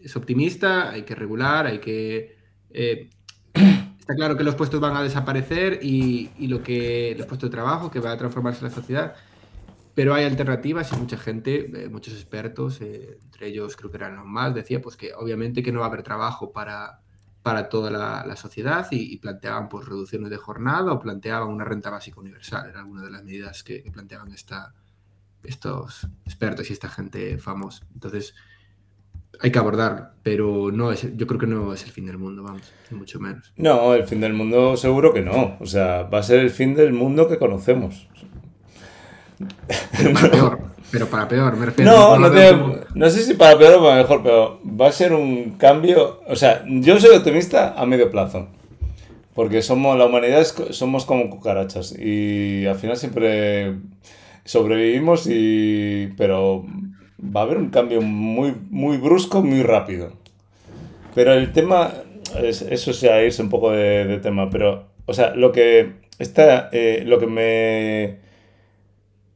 es optimista, hay que regular, hay que... Eh, está claro que los puestos van a desaparecer y, y, lo que los puestos de trabajo, que va a transformarse la sociedad, pero hay alternativas y mucha gente, eh, muchos expertos, eh, entre ellos creo que eran los más, decía pues que obviamente que no va a haber trabajo para, para toda la, sociedad y, planteaban pues, reducciones de jornada o planteaban una renta básica universal. Era alguna de las medidas que, planteaban esta, estos expertos y esta gente famosa. Entonces, hay que abordarlo, pero no es, yo creo que no es el fin del mundo, vamos, ni mucho menos. No, el fin del mundo seguro que no. O sea, va a ser el fin del mundo que conocemos. Pero para peor, me refiero. No, no, no, sé si para peor o para mejor, pero va a ser un cambio. O sea, yo soy optimista a medio plazo. Porque somos, la humanidad somos como cucarachas. Y al final siempre sobrevivimos y. Pero va a haber un cambio muy, muy brusco, muy rápido. Pero el tema. Es, eso sea irse un poco de, tema. Pero. O sea, lo que. Está, eh, lo que me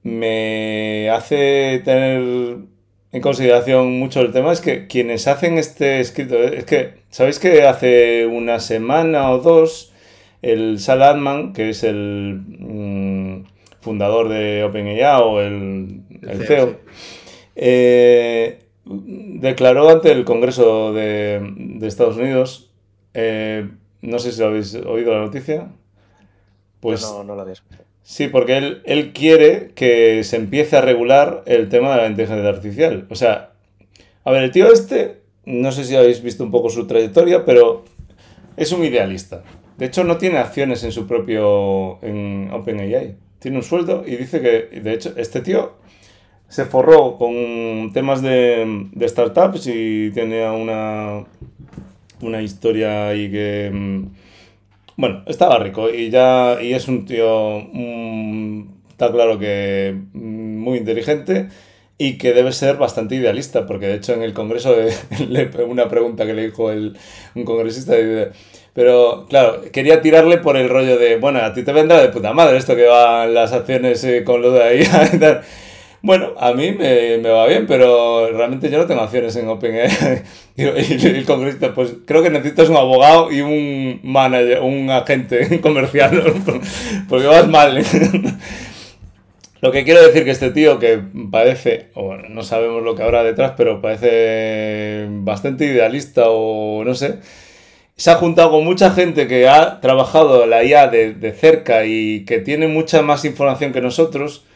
me hace tener en consideración mucho el tema es que quienes hacen este escrito, es que, ¿sabéis que hace una semana o dos el Sal Altman, que es el mm, fundador de OpenAI o el, CEO, e eh, declaró ante el Congreso de, Estados Unidos, eh, no sé si lo habéis oído la noticia, pues... No, no la había Sí, porque él, él quiere que se empiece a regular el tema de la inteligencia artificial. O sea, a ver, el tío este, no sé si habéis visto un poco su trayectoria, pero es un idealista. De hecho, no tiene acciones en su propio, en OpenAI. Tiene un sueldo y dice que, de hecho, este tío se forró con temas de, de startups y tenía una, una historia ahí que mm, bueno, estaba rico y ya y es un tío, mm, está claro que mm, muy inteligente y que debe ser bastante idealista, porque de hecho en el Congreso, una pregunta que le dijo un congresista, pero claro, quería tirarle por el rollo de, bueno, a ti te vendrá de puta madre esto que van las acciones eh, con lo de ahí. Bueno, a mí me, va bien, pero realmente yo no tengo acciones en OpenAI. y, el congresista, pues creo que necesitas un abogado y un manager, un agente comercial, porque vas mal. Lo que quiero decir que este tío que parece, o no sabemos lo que habrá detrás, pero parece bastante idealista o no sé, se ha juntado con mucha gente que ha trabajado la IA de, de cerca y que tiene mucha más información que nosotros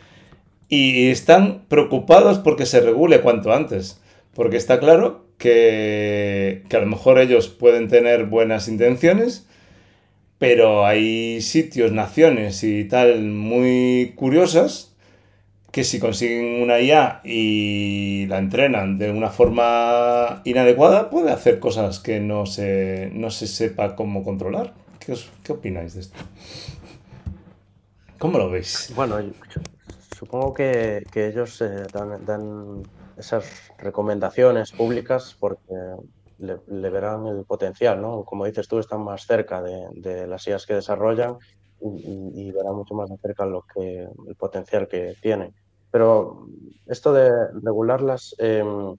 y están preocupados porque se regule cuanto antes. Porque está claro que, a lo mejor ellos pueden tener buenas intenciones, pero hay sitios, naciones y tal muy curiosas que si consiguen una IA y la entrenan de una forma inadecuada, puede hacer cosas que no se, no se sepa cómo controlar. ¿Qué, ¿Qué opináis de esto? ¿Cómo lo veis? Bueno, Supongo que, ellos eh, dan, esas recomendaciones públicas porque le, verán el potencial, ¿no? Como dices tú, están más cerca de, las IAS que desarrollan y, verán mucho más de cerca lo que, el potencial que tienen. Pero esto de regularlas, em, o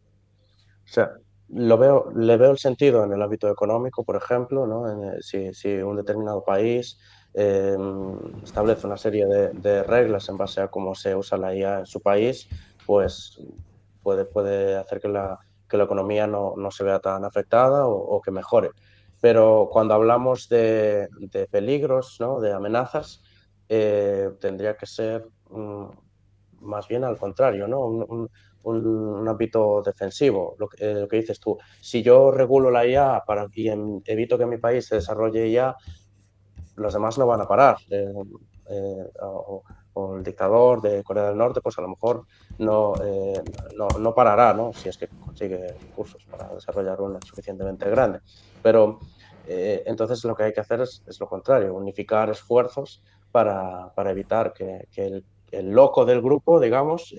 sea, lo veo, le veo el sentido en el ámbito económico, por ejemplo, ¿no? si, si un determinado país Em, establece una serie de, reglas en base a cómo se usa la IA en su país, pues puede, puede hacer que la, que la economía no, no, se vea tan afectada o, que mejore. Pero cuando hablamos de, de peligros, ¿no? de amenazas, eh, tendría que ser mm, más bien al contrario, ¿no? Un, un, ámbito defensivo, lo que, eh, lo que, dices tú. Si yo regulo la IA para, y evito que mi país se desarrolle IA, los demás no van a parar. Eh, eh, o, el dictador de Corea del Norte, pues a lo mejor no, eh, no, parará, ¿no? si es que consigue recursos para desarrollar una suficientemente grande. Pero entonces lo que hay que hacer es, lo contrario, unificar esfuerzos para, para evitar que, que el, el, loco del grupo, digamos,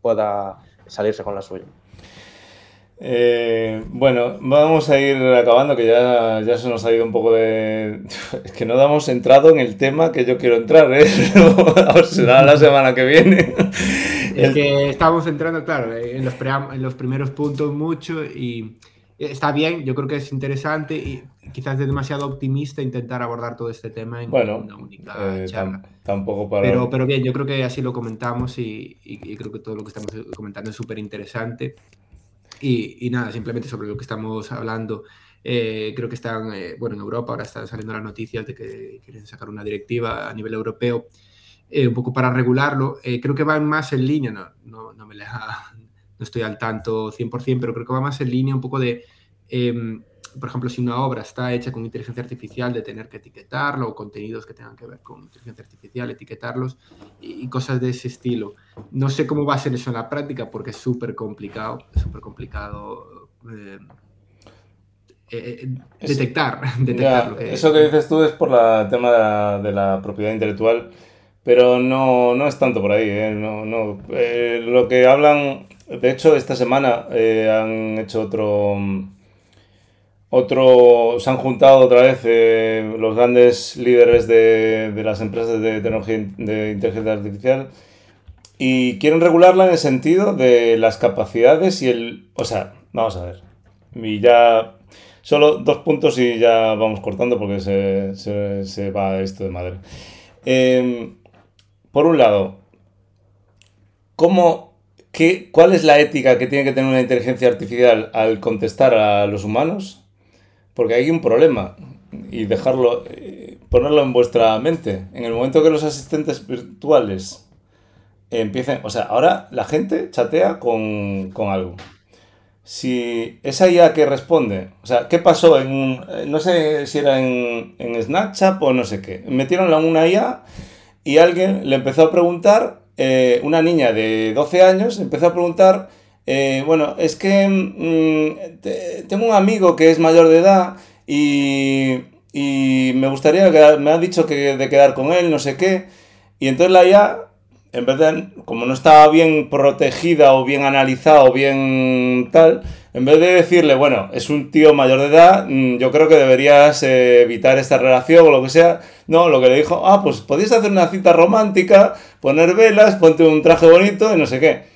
pueda salirse con la suya. Eh, bueno, vamos a ir acabando, que ya, ya se nos ha ido un poco de... Es que no hemos entrado en el tema que yo quiero entrar, ¿eh? será la semana que viene. Es que estamos entrando, claro, en los, en los primeros puntos mucho y está bien, yo creo que es interesante y quizás es demasiado optimista intentar abordar todo este tema en una única eh, charla. Tampoco para... Pero, pero bien, yo creo que así lo comentamos y, y creo que todo lo que estamos comentando es súper interesante. Y, nada, simplemente sobre lo que estamos hablando. Eh, creo que están, eh, bueno, en Europa ahora están saliendo las noticias de que quieren sacar una directiva a nivel europeo eh, un poco para regularlo. creo que van más en línea, no, no, no me la, no estoy al tanto 100%, pero creo que va más en línea un poco de em, por ejemplo, si una obra está hecha con inteligencia artificial, de tener que etiquetarlo, o contenidos que tengan que ver con inteligencia artificial, etiquetarlos y, cosas de ese estilo. No sé cómo va a ser eso en la práctica porque es súper complicado, súper complicado eh, eh, eh, detectar. detectar eso que dices tú es por el tema de la, propiedad intelectual, pero no, no, es tanto por ahí. No, no. lo que hablan, de hecho, esta semana han hecho otro otro, se han juntado otra vez eh, los grandes líderes de, las empresas de tecnología de inteligencia artificial y quieren regularla en el sentido de las capacidades y el... O sea, vamos a ver. Y ya... Solo dos puntos y ya vamos cortando porque se, se, va esto de madre. Em, por un lado, ¿cómo, qué, ¿cuál es la ética que tiene que tener una inteligencia artificial al contestar a los humanos? Porque hay un problema y dejarlo, eh, ponerlo en vuestra mente. En el momento que los asistentes virtuales empiecen, o sea, ahora la gente chatea con, algo. Si esa IA que responde, o sea, ¿qué pasó en un, eh, no sé si era en, en Snapchat o no sé qué, metieron a una IA y alguien le empezó a preguntar, eh, una niña de 12 años empezó a preguntar, bueno, es que mm, tengo un amigo que es mayor de edad y, me gustaría quedar, me ha dicho que de quedar con él, no sé qué, y entonces la IA en vez de, como no estaba bien protegida o bien analizada o bien tal, en vez de decirle, bueno, es un tío mayor de edad, mm, yo creo que deberías eh, evitar esta relación o lo que sea, no, lo que le dijo, ah, pues podéis hacer una cita romántica, poner velas, ponte un traje bonito y no sé qué.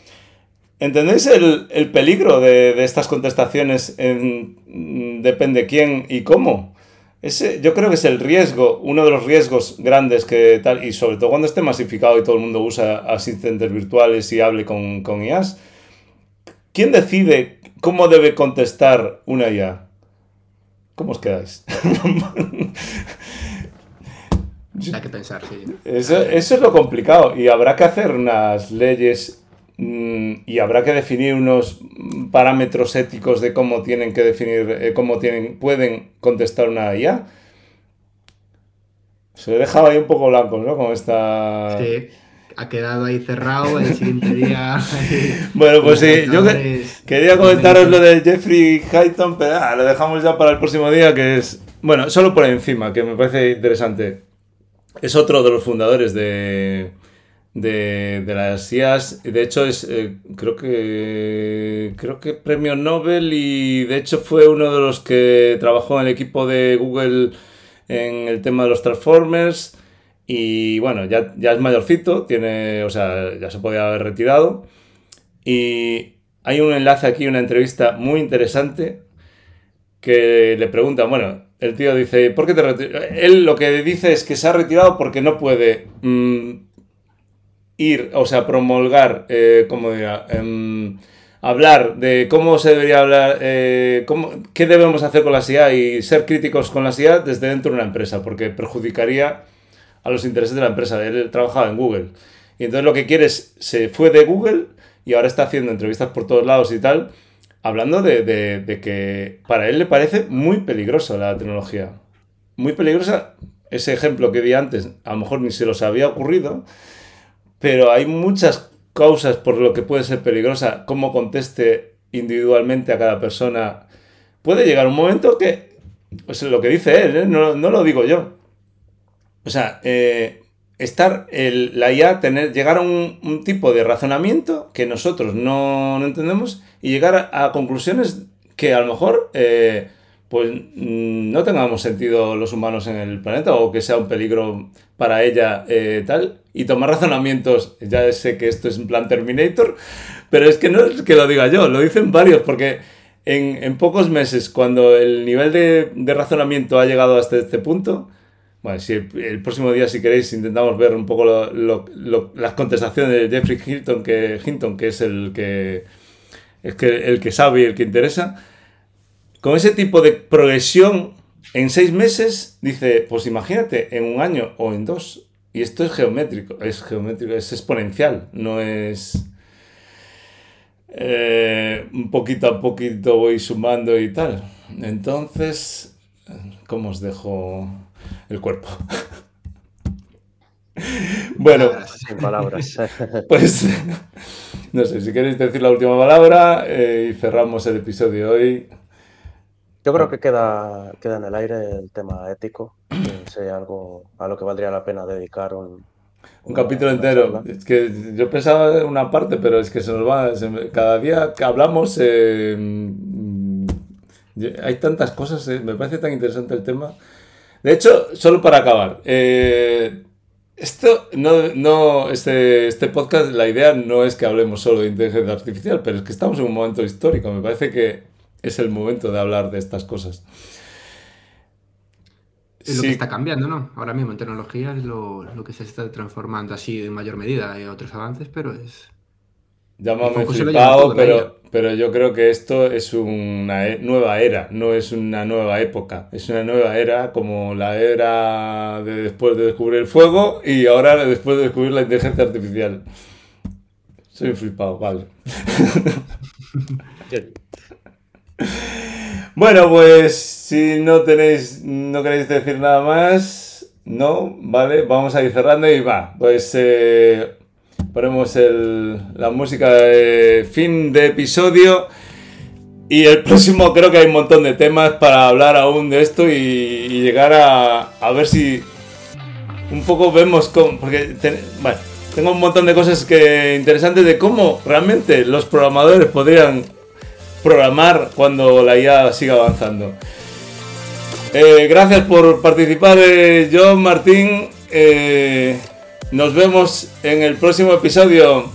¿Entendéis el, peligro de, estas contestaciones en, mm, depende quién y cómo? Ese, yo creo que es el riesgo, uno de los riesgos grandes que tal, y sobre todo cuando esté masificado y todo el mundo usa asistentes virtuales y hable con, con IAs. ¿Quién decide cómo debe contestar una IA? ¿Cómo os quedáis? Hay que pensar, sí. Eso, eso es lo complicado y habrá que hacer unas leyes y habrá que definir unos parámetros éticos de cómo tienen que definir, eh, cómo tienen, pueden contestar una IA. Se he dejado ahí un poco blanco, ¿no? Con esta... Sí, ha quedado ahí cerrado el siguiente día. bueno, pues sí, yo quería comentaros lo de Jeffrey Highton, pero ah, lo dejamos ya para el próximo día, que es... Bueno, solo por encima, que me parece interesante. Es otro de los fundadores de de, las IAS. De hecho, es eh, creo que creo que premio Nobel y de hecho fue uno de los que trabajó en el equipo de Google en el tema de los Transformers. Y bueno, ya, ya es mayorcito, tiene, o sea, ya se podía haber retirado. Y hay un enlace aquí, una entrevista muy interesante que le pregunta, bueno, el tío dice, ¿por qué te retiras? Él lo que dice es que se ha retirado porque no puede mm, ir, o sea, promulgar, eh, como diga, em, hablar de cómo se debería hablar, eh, cómo, qué debemos hacer con la IA y ser críticos con la IA desde dentro de una empresa, porque perjudicaría a los intereses de la empresa. Él trabajaba en Google. Y entonces lo que quiere es, se fue de Google y ahora está haciendo entrevistas por todos lados y tal, hablando de, de que para él le parece muy peligrosa la tecnología. Muy peligrosa. Ese ejemplo que di antes, a lo mejor ni se los había ocurrido, pero hay muchas causas por lo que puede ser peligrosa, cómo conteste individualmente a cada persona. Puede llegar un momento que, pues lo que dice él, ¿eh? no, lo digo yo. O sea, eh, estar, el, la IA, tener, llegar a un, tipo de razonamiento que nosotros no, entendemos y llegar a, conclusiones que a lo mejor eh, pues mm, no tengamos sentido los humanos en el planeta o que sea un peligro para ella eh, tal. Y tomar razonamientos, ya sé que esto es un plan Terminator, pero es que no es que lo diga yo, lo dicen varios porque en, pocos meses cuando el nivel de, razonamiento ha llegado hasta este punto, bueno, si el, próximo día si queréis intentamos ver un poco las contestaciones de Jeffrey Hinton que, Hinton, que es el que, es que, el que sabe y el que interesa, con ese tipo de progresión, en seis meses, dice, pues imagínate, en un año o en dos. Y esto es geométrico, es geométrico, es exponencial, no es... Eh, un poquito a poquito voy sumando y tal. Entonces, ¿cómo os dejo el cuerpo? bueno, sin palabras. pues no sé, si queréis decir la última palabra eh, y cerramos el episodio hoy. Yo creo que queda, queda en el aire el tema ético, que sería algo a lo que valdría la pena dedicar un, un capítulo entero. Es que yo pensaba una parte, pero es que se nos va. cada día que hablamos, eh, mm, hay tantas cosas. Eh, me parece tan interesante el tema. De hecho, solo para acabar, eh, Esto no, no, este, este podcast, la idea no es que hablemos solo de inteligencia artificial, pero es que estamos en un momento histórico. Me parece que es el momento de hablar de estas cosas. Es lo que está cambiando, ¿no? Ahora mismo en tecnología es lo, lo, que se está transformando así en mayor medida. Hay otros avances, pero es. Llámame flipado, pero, pero yo creo que esto es una e, nueva era, no es una nueva época. Es una nueva era como la era de después de descubrir el fuego y ahora después de descubrir la inteligencia artificial. Soy flipado, vale. bueno, pues si no tenéis, no queréis decir nada más, no, vale, vamos a ir cerrando y va. Pues eh, ponemos la música de fin de episodio. Y el próximo creo que hay un montón de temas para hablar aún de esto y, llegar a, ver si un poco vemos cómo... Porque tengo un montón de cosas que interesantes de cómo realmente los programadores podrían programar cuando la IA siga avanzando. Eh, gracias por participar, eh, John Martín. Eh, nos vemos en el próximo episodio.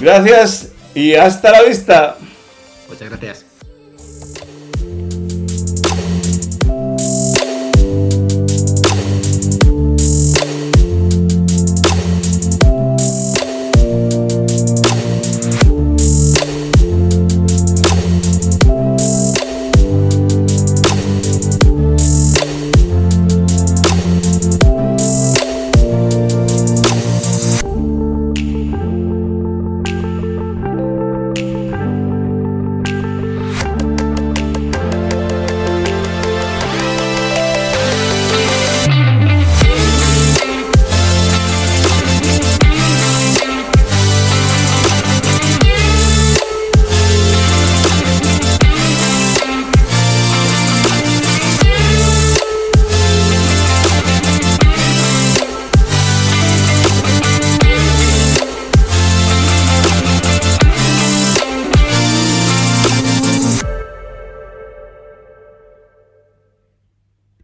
Gracias y hasta la vista. Muchas gracias.